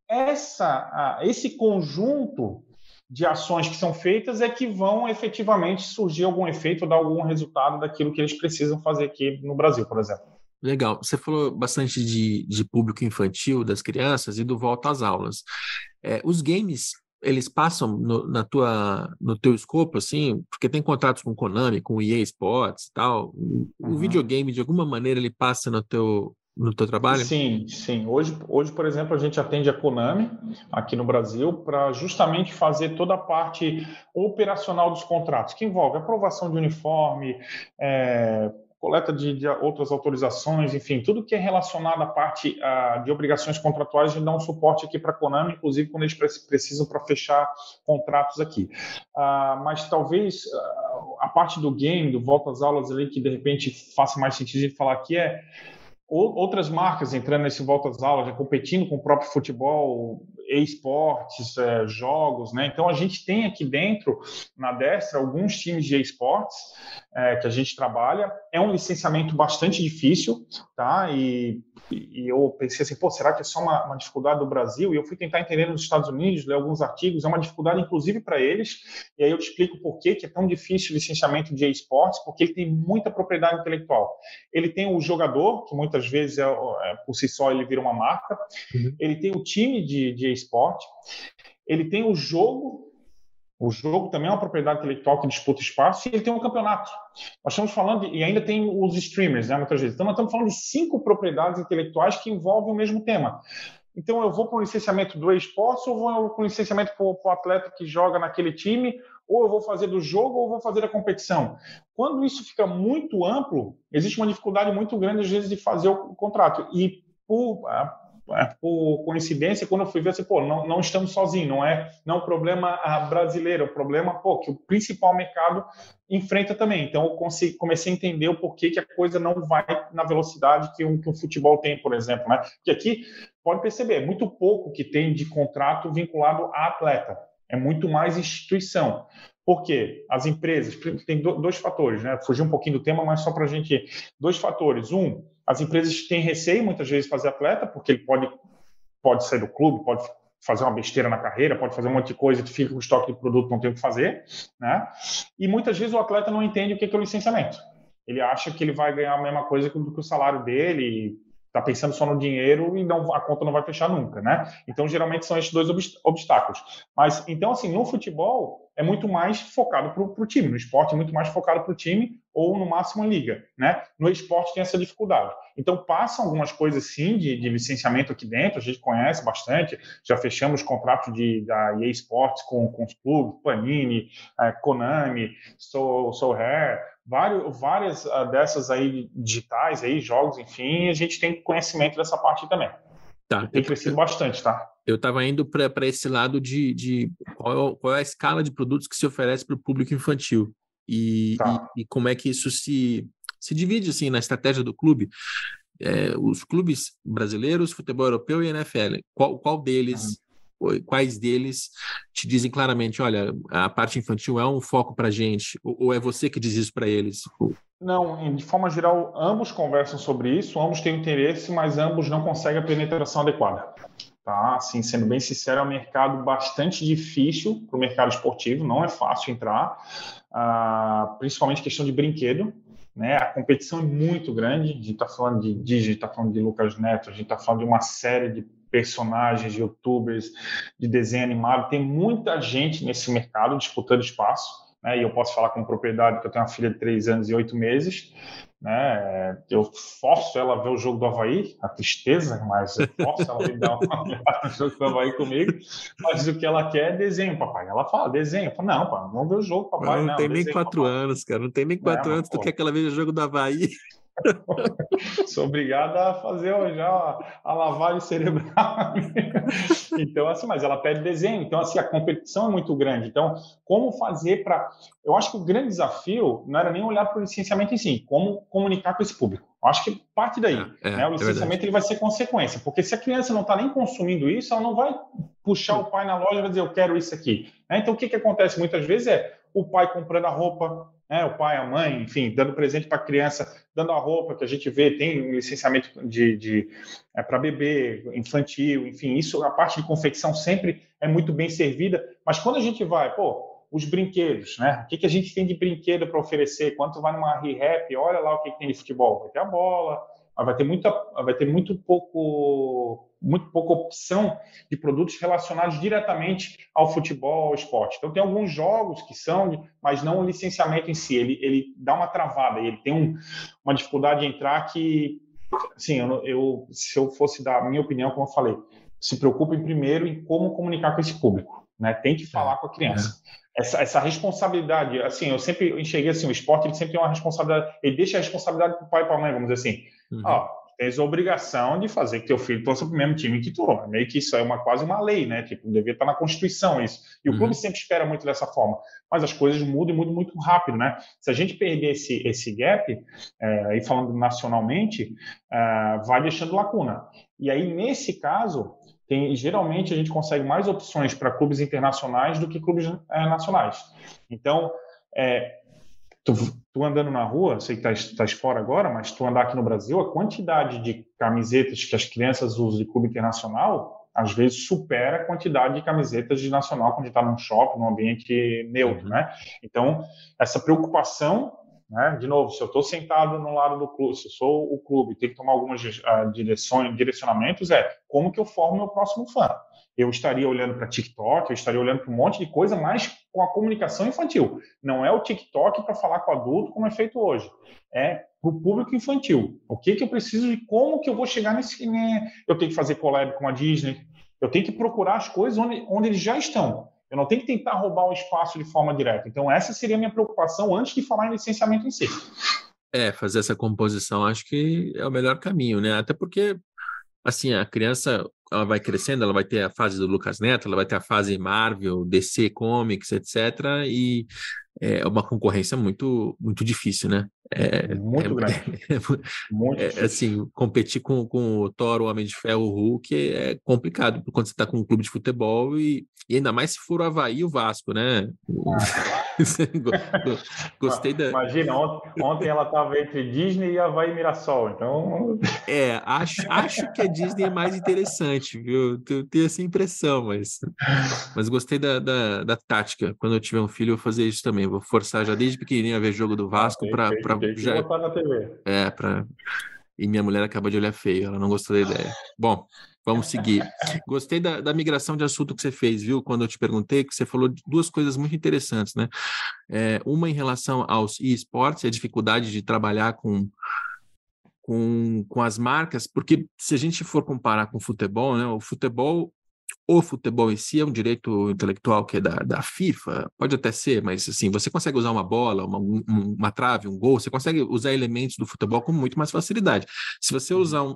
Speaker 2: essa, esse conjunto de ações que são feitas é que vão efetivamente surgir algum efeito, dar algum resultado daquilo que eles precisam fazer aqui no Brasil, por exemplo.
Speaker 1: Legal. Você falou bastante de, de público infantil, das crianças e do volta às aulas. É, os games eles passam no, na tua, no teu escopo, assim, porque tem contratos com Konami, com EA Sports e tal. O uhum. videogame, de alguma maneira, ele passa no teu, no teu trabalho?
Speaker 2: Sim, sim. Hoje, hoje, por exemplo, a gente atende a Konami aqui no Brasil para justamente fazer toda a parte operacional dos contratos, que envolve aprovação de uniforme, é, coleta de, de, outras autorizações, enfim, tudo que é relacionado à parte uh, de obrigações contratuais, a gente dá um suporte aqui para a Konami, inclusive quando eles precisam para fechar contratos aqui. Uh, mas talvez uh, a parte do game, do volta às aulas ali, que de repente faça mais sentido gente falar aqui é outras marcas entrando nesse volta às aulas, competindo com o próprio futebol, esportes, é, jogos, né? Então a gente tem aqui dentro, na Destra, alguns times de esportes é, que a gente trabalha. É um licenciamento bastante difícil, tá? E, e eu pensei assim, pô, será que é só uma, uma, dificuldade do Brasil? E eu fui tentar entender nos Estados Unidos, ler alguns artigos, é uma dificuldade inclusive para eles. E aí eu te explico por que é tão difícil o licenciamento de esportes, porque ele tem muita propriedade intelectual. Ele tem o jogador, que muitas vezes é, é por si só ele vira uma marca. Uhum. Ele tem o time de, de esporte. Ele tem o jogo o jogo também é uma propriedade intelectual que disputa espaço e ele tem um campeonato. Nós estamos falando, e ainda tem os streamers, né, muitas vezes. Então, nós estamos falando de cinco propriedades intelectuais que envolvem o mesmo tema. Então, eu vou para o licenciamento do esporte ou vou para o licenciamento para o atleta que joga naquele time, ou eu vou fazer do jogo ou vou fazer da competição. Quando isso fica muito amplo, existe uma dificuldade muito grande, às vezes, de fazer o contrato. E por, é, por coincidência, quando eu fui ver, assim, pô, não, não estamos sozinhos, não é, não é um problema ah, brasileiro, é um problema pô, que o principal mercado enfrenta também. Então, eu consegui, comecei a entender o porquê que a coisa não vai na velocidade que um, que um futebol tem, por exemplo. Né? Porque aqui, pode perceber, é muito pouco que tem de contrato vinculado a atleta, é muito mais instituição. Por quê? As empresas, tem dois fatores, né? Fugir um pouquinho do tema, mas só para a gente. Dois fatores. Um, as empresas têm receio muitas vezes de fazer atleta, porque ele pode, pode sair do clube, pode fazer uma besteira na carreira, pode fazer um monte de coisa que fica com estoque de produto, não tem o que fazer, né? E muitas vezes o atleta não entende o que é, o licenciamento. Ele acha que ele vai ganhar a mesma coisa que o salário dele, está pensando só no dinheiro e não, a conta não vai fechar nunca, né? Então, geralmente são esses dois obstáculos. Mas, então, assim, no futebol é muito mais focado para o time, no esporte é muito mais focado para o time ou, no máximo, liga, né? No esporte tem essa dificuldade. Então, passam algumas coisas, sim, de, de licenciamento aqui dentro, a gente conhece bastante, já fechamos contratos de, da EA Sports com, com os clubes, Panini, é, Konami, Soul, Soul Hair, vários, várias uh, dessas aí digitais, aí, jogos, enfim, a gente tem conhecimento dessa parte também. Tá. Tem crescido bastante, tá?
Speaker 1: Eu estava indo para esse lado de, de qual, é, qual, é, a escala de produtos que se oferece para o público infantil e, tá. e, e, como é que isso se, se divide assim na estratégia do clube. É, os clubes brasileiros, futebol europeu e NFL, qual, qual deles uhum quais deles te dizem claramente, olha, a parte infantil é um foco para a gente, ou, é você que diz isso para eles?
Speaker 2: Não, de forma geral, ambos conversam sobre isso, ambos têm interesse, mas ambos não conseguem a penetração adequada. Tá? Assim, sendo bem sincero, é um mercado bastante difícil para o mercado esportivo, não é fácil entrar, ah, principalmente questão de brinquedo. Né? A competição é muito grande, a gente está falando de Digi, está falando de Lucas Neto, a gente está falando de uma série de personagens, youtubers de desenho animado. Tem muita gente nesse mercado disputando espaço. Né? E eu posso falar com propriedade que eu tenho uma filha de três anos e oito meses. Né? Eu forço ela a ver o jogo do Havaí, a tristeza, mas eu forço ela a ver o jogo do Havaí comigo. Mas o que ela quer é desenho, papai. Ela fala, desenho. Eu falo, não, vamos ver o jogo, papai.
Speaker 1: Não,
Speaker 2: não
Speaker 1: tem desenho, nem quatro papai. anos, cara. Não tem nem quatro é, anos, tu quer que ela veja o jogo do Havaí.
Speaker 2: Sou obrigado a fazer já a lavagem cerebral. então, assim, mas ela pede desenho. Então, assim, a competição é muito grande. Então, como fazer para. Eu acho que o grande desafio não era nem olhar para o licenciamento em si, como comunicar com esse público. Eu acho que parte daí. É, é, né? O é licenciamento é ele vai ser consequência, porque se a criança não está nem consumindo isso, ela não vai puxar o pai na loja e vai dizer, eu quero isso aqui. Né? Então, o que, que acontece muitas vezes é o pai comprando a roupa, né, o pai, a mãe, enfim, dando presente para a criança, dando a roupa que a gente vê, tem licenciamento de, de é, para bebê, infantil, enfim, isso, a parte de confecção sempre é muito bem servida, mas quando a gente vai, pô, os brinquedos, né? O que, que a gente tem de brinquedo para oferecer? Quando vai numa re-rap, olha lá o que, que tem de futebol. Vai ter a bola, vai ter muita, vai ter muito pouco, muito pouca opção de produtos relacionados diretamente ao futebol, ao esporte. Então tem alguns jogos que são, mas não o licenciamento em si. Ele, ele dá uma travada, ele tem um, uma dificuldade de entrar que, assim, eu, eu, se eu fosse dar a minha opinião, como eu falei, se preocupem primeiro em como comunicar com esse público, né? Tem que falar com a criança. É. Essa, essa, responsabilidade, assim, eu sempre enxerguei assim, o esporte ele sempre tem uma responsabilidade, ele deixa a responsabilidade para o pai e para a mãe, vamos dizer assim. Uhum. Ó, tens a obrigação de fazer que teu filho torça para o mesmo time que tu. Meio que isso é uma, quase uma lei, né? Tipo, devia estar na Constituição isso. E o uhum. clube sempre espera muito dessa forma. Mas as coisas mudam e mudam muito rápido, né? Se a gente perder esse, esse gap, é, aí falando nacionalmente, é, vai deixando lacuna. E aí, nesse caso, tem geralmente a gente consegue mais opções para clubes internacionais do que clubes é, nacionais. Então, é, tu, tu, andando na rua, sei que estás tá fora agora, mas tu andar aqui no Brasil, a quantidade de camisetas que as crianças usam de clube internacional, às vezes supera a quantidade de camisetas de nacional quando está num shopping, num ambiente neutro, uhum. né? Então, essa preocupação né? De novo, se eu estou sentado no lado do clube, se eu sou o clube, tem que tomar algumas uh, direções, direcionamentos, é como que eu formo meu próximo fã. Eu estaria olhando para TikTok, eu estaria olhando para um monte de coisa, mas com a comunicação infantil. Não é o TikTok para falar com adulto, como é feito hoje. É para o público infantil. O que, que eu preciso e como que eu vou chegar nesse. Né? Eu tenho que fazer collab com a Disney, eu tenho que procurar as coisas onde, onde eles já estão. Eu não tenho que tentar roubar o espaço de forma direta. Então, essa seria a minha preocupação antes de falar em licenciamento em si.
Speaker 1: É, fazer essa composição acho que é o melhor caminho, né? Até porque, assim, a criança ela vai crescendo, ela vai ter a fase do Lucas Neto, ela vai ter a fase Marvel, DC Comics, etc. E é uma concorrência muito muito difícil, né?
Speaker 2: É, muito é, grande.
Speaker 1: É, muito é, assim, competir com, com o Thor, o Homem de Ferro, o Hulk é complicado quando você está com um clube de futebol e, e, ainda mais se for o Havaí e o Vasco, né? Gostei da.
Speaker 2: Imagina, ontem, ontem ela estava entre Disney e Havaí Mirassol, então.
Speaker 1: É, acho, acho que a Disney é mais interessante, viu? Eu tenho essa impressão, mas, mas gostei da, da, da tática. Quando eu tiver um filho, eu vou fazer isso também. Vou forçar já desde pequenininho a ver jogo do Vasco para
Speaker 2: já botar na TV.
Speaker 1: É, para e minha mulher acaba de olhar feio, ela não gostou da ideia. Bom, vamos seguir. Gostei da, da, migração de assunto que você fez, viu? Quando eu te perguntei, que você falou de duas coisas muito interessantes, né? É, uma em relação aos esportes, a dificuldade de trabalhar com, com, com as marcas, porque se a gente for comparar com o futebol, né? O futebol o futebol em si é um direito intelectual que é da, da FIFA, pode até ser, mas assim, você consegue usar uma bola, uma, uma trave, um gol, você consegue usar elementos do futebol com muito mais facilidade. Se você uhum. usar um,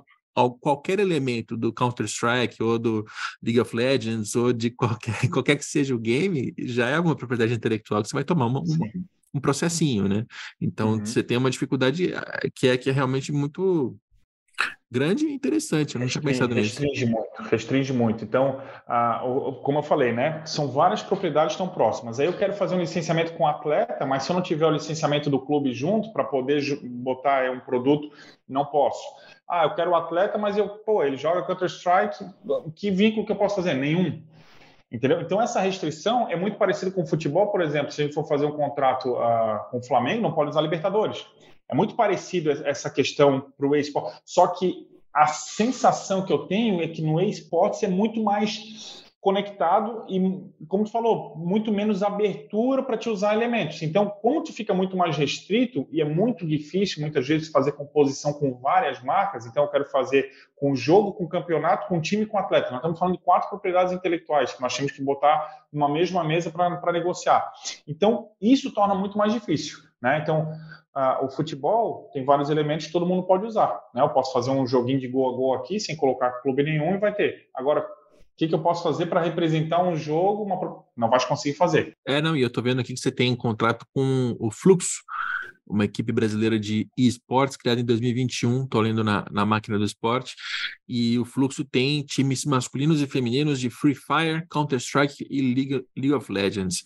Speaker 1: qualquer elemento do Counter-Strike ou do League of Legends ou de qualquer, qualquer que seja o game, já é uma propriedade intelectual que você vai tomar uma, uma, um processinho, né? Então, uhum. você tem uma dificuldade eh, que é, que é realmente muito grande e interessante. Eu não tinha pensado
Speaker 2: nisso. Restringe muito, restringe muito. Então, ah, como eu falei, né? São várias propriedades tão próximas. Aí eu quero fazer um licenciamento com o atleta, mas se eu não tiver o licenciamento do clube junto para poder botar um produto, não posso. Ah, eu quero o atleta, mas eu, pô, ele joga Counter-Strike, que vínculo que eu posso fazer? Nenhum. Entendeu? Então, essa restrição é muito parecida com o futebol, por exemplo. Se a gente for fazer um contrato uh, com o Flamengo, não pode usar Libertadores. É muito parecido essa questão para o esporte, só que a sensação que eu tenho é que no esporte é muito mais conectado e, como tu falou, muito menos abertura para te usar elementos. Então, como tu fica muito mais restrito e é muito difícil muitas vezes fazer composição com várias marcas, então eu quero fazer com jogo, com campeonato, com time, com atleta. Nós estamos falando de quatro propriedades intelectuais que nós temos que botar numa mesma mesa para negociar. Então, isso torna muito mais difícil. Né? Então, ah, o futebol tem vários elementos que todo mundo pode usar. Né? Eu posso fazer um joguinho de gol a gol aqui sem colocar clube nenhum e vai ter. Agora, o que, que, eu posso fazer para representar um jogo? Uma... Não vai conseguir fazer.
Speaker 1: É, não, e eu estou vendo aqui que você tem um contrato com o Fluxo, uma equipe brasileira de esportes criada em 2021, estou lendo na, na máquina do esporte, e o Fluxo tem times masculinos e femininos de Free Fire, Counter-Strike e League, League of Legends.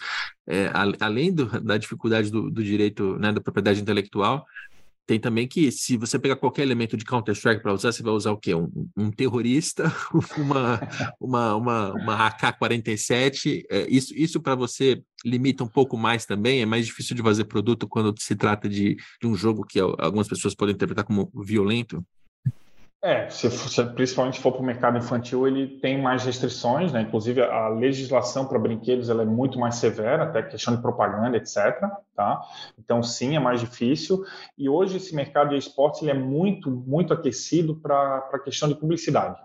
Speaker 1: É, a, além do, da dificuldade do, do direito, né, da propriedade intelectual, tem também que, se você pegar qualquer elemento de Counter-Strike para usar, você vai usar o quê? Um, um terrorista, uma, uma, uma, uma AK-47. É, isso isso para você limita um pouco mais também. É mais difícil de fazer produto quando se trata de, de um jogo que algumas pessoas podem interpretar como violento.
Speaker 2: É, se, se principalmente for para o mercado infantil, ele tem mais restrições, né? Inclusive a legislação para brinquedos ela é muito mais severa, até questão de propaganda, etc. Tá? Então sim, é mais difícil. E hoje esse mercado de esportes ele é muito, muito aquecido para a questão de publicidade.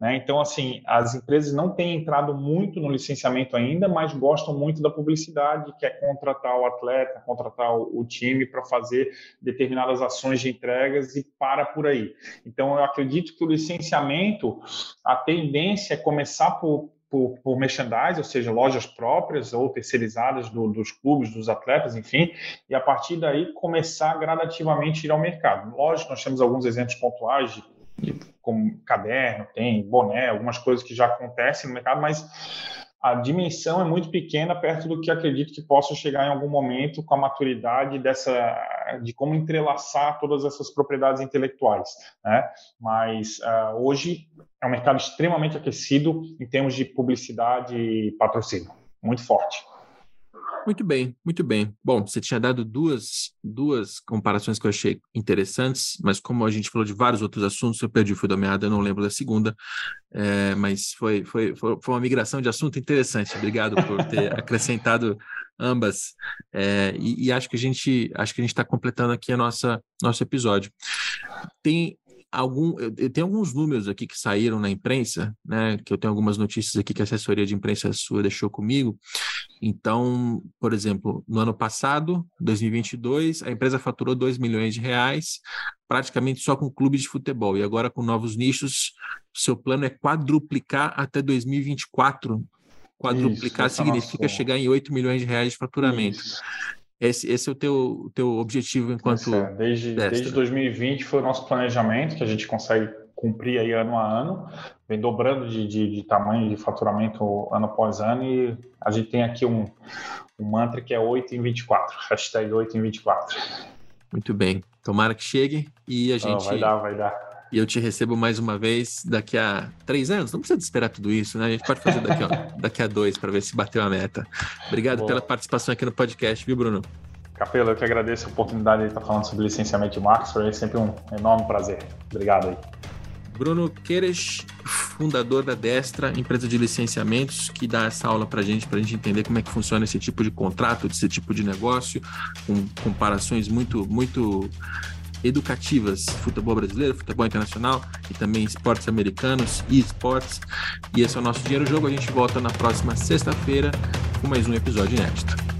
Speaker 2: Né? Então, assim, as empresas não têm entrado muito no licenciamento ainda, mas gostam muito da publicidade, que é contratar o atleta, contratar o, time para fazer determinadas ações de entregas e para por aí. Então, eu acredito que o licenciamento, a tendência é começar por, por, por merchandise, ou seja, lojas próprias ou terceirizadas do, dos clubes, dos atletas, enfim, e a partir daí começar gradativamente a ir ao mercado. Lógico, nós temos alguns exemplos pontuais de como caderno, tem boné, algumas coisas que já acontecem no mercado, mas a dimensão é muito pequena perto do que acredito que possa chegar em algum momento com a maturidade dessa de como entrelaçar todas essas propriedades intelectuais, né? Mas uh, hoje é um mercado extremamente aquecido em termos de publicidade e patrocínio, muito forte.
Speaker 1: Muito bem, muito bem. Bom, você tinha dado duas, duas comparações que eu achei interessantes, mas como a gente falou de vários outros assuntos, eu perdi o fio da meada, eu não lembro da segunda, é, mas foi, foi, foi, uma migração de assunto interessante. Obrigado por ter acrescentado ambas. É, e, e, acho que a gente acho que a gente está completando aqui a nossa nosso episódio. Tem algum, tem alguns números aqui que saíram na imprensa, né? Que eu tenho algumas notícias aqui que a assessoria de imprensa sua deixou comigo. Então, por exemplo, no ano passado, 2022, a empresa faturou 2 milhões de reais, praticamente só com clube de futebol. E agora, com novos nichos, seu plano é quadruplicar até 2024. Quadruplicar Isso, significa chegar em 8 milhões de reais de faturamento. Isso. Esse, esse é o teu, teu objetivo enquanto. É,
Speaker 2: desde, desde 2020 foi o nosso planejamento, que a gente consegue cumprir aí ano a ano, vem dobrando de, de, de, tamanho de faturamento ano após ano, e a gente tem aqui um, um mantra que é 8 em 24, hashtag 8 em 24.
Speaker 1: Muito bem. Tomara que chegue e a gente. Oh,
Speaker 2: vai dar, vai dar
Speaker 1: e eu te recebo mais uma vez daqui a três anos. Não precisa esperar tudo isso, né? A gente pode fazer daqui a, daqui a dois para ver se bateu a meta. Obrigado Boa. pela participação aqui no podcast, viu, Bruno?
Speaker 2: Capelo, eu que agradeço a oportunidade de estar falando sobre licenciamento de marcas. Foi sempre um enorme prazer. Obrigado aí.
Speaker 1: Bruno Queires, fundador da Destra, empresa de licenciamentos, que dá essa aula para gente, para a gente entender como é que funciona esse tipo de contrato, esse tipo de negócio, com comparações muito, muito educativas, futebol brasileiro, futebol internacional e também esportes americanos e esportes. E esse é o nosso Dinheiro Jogo. A gente volta na próxima sexta-feira com mais um episódio inédito.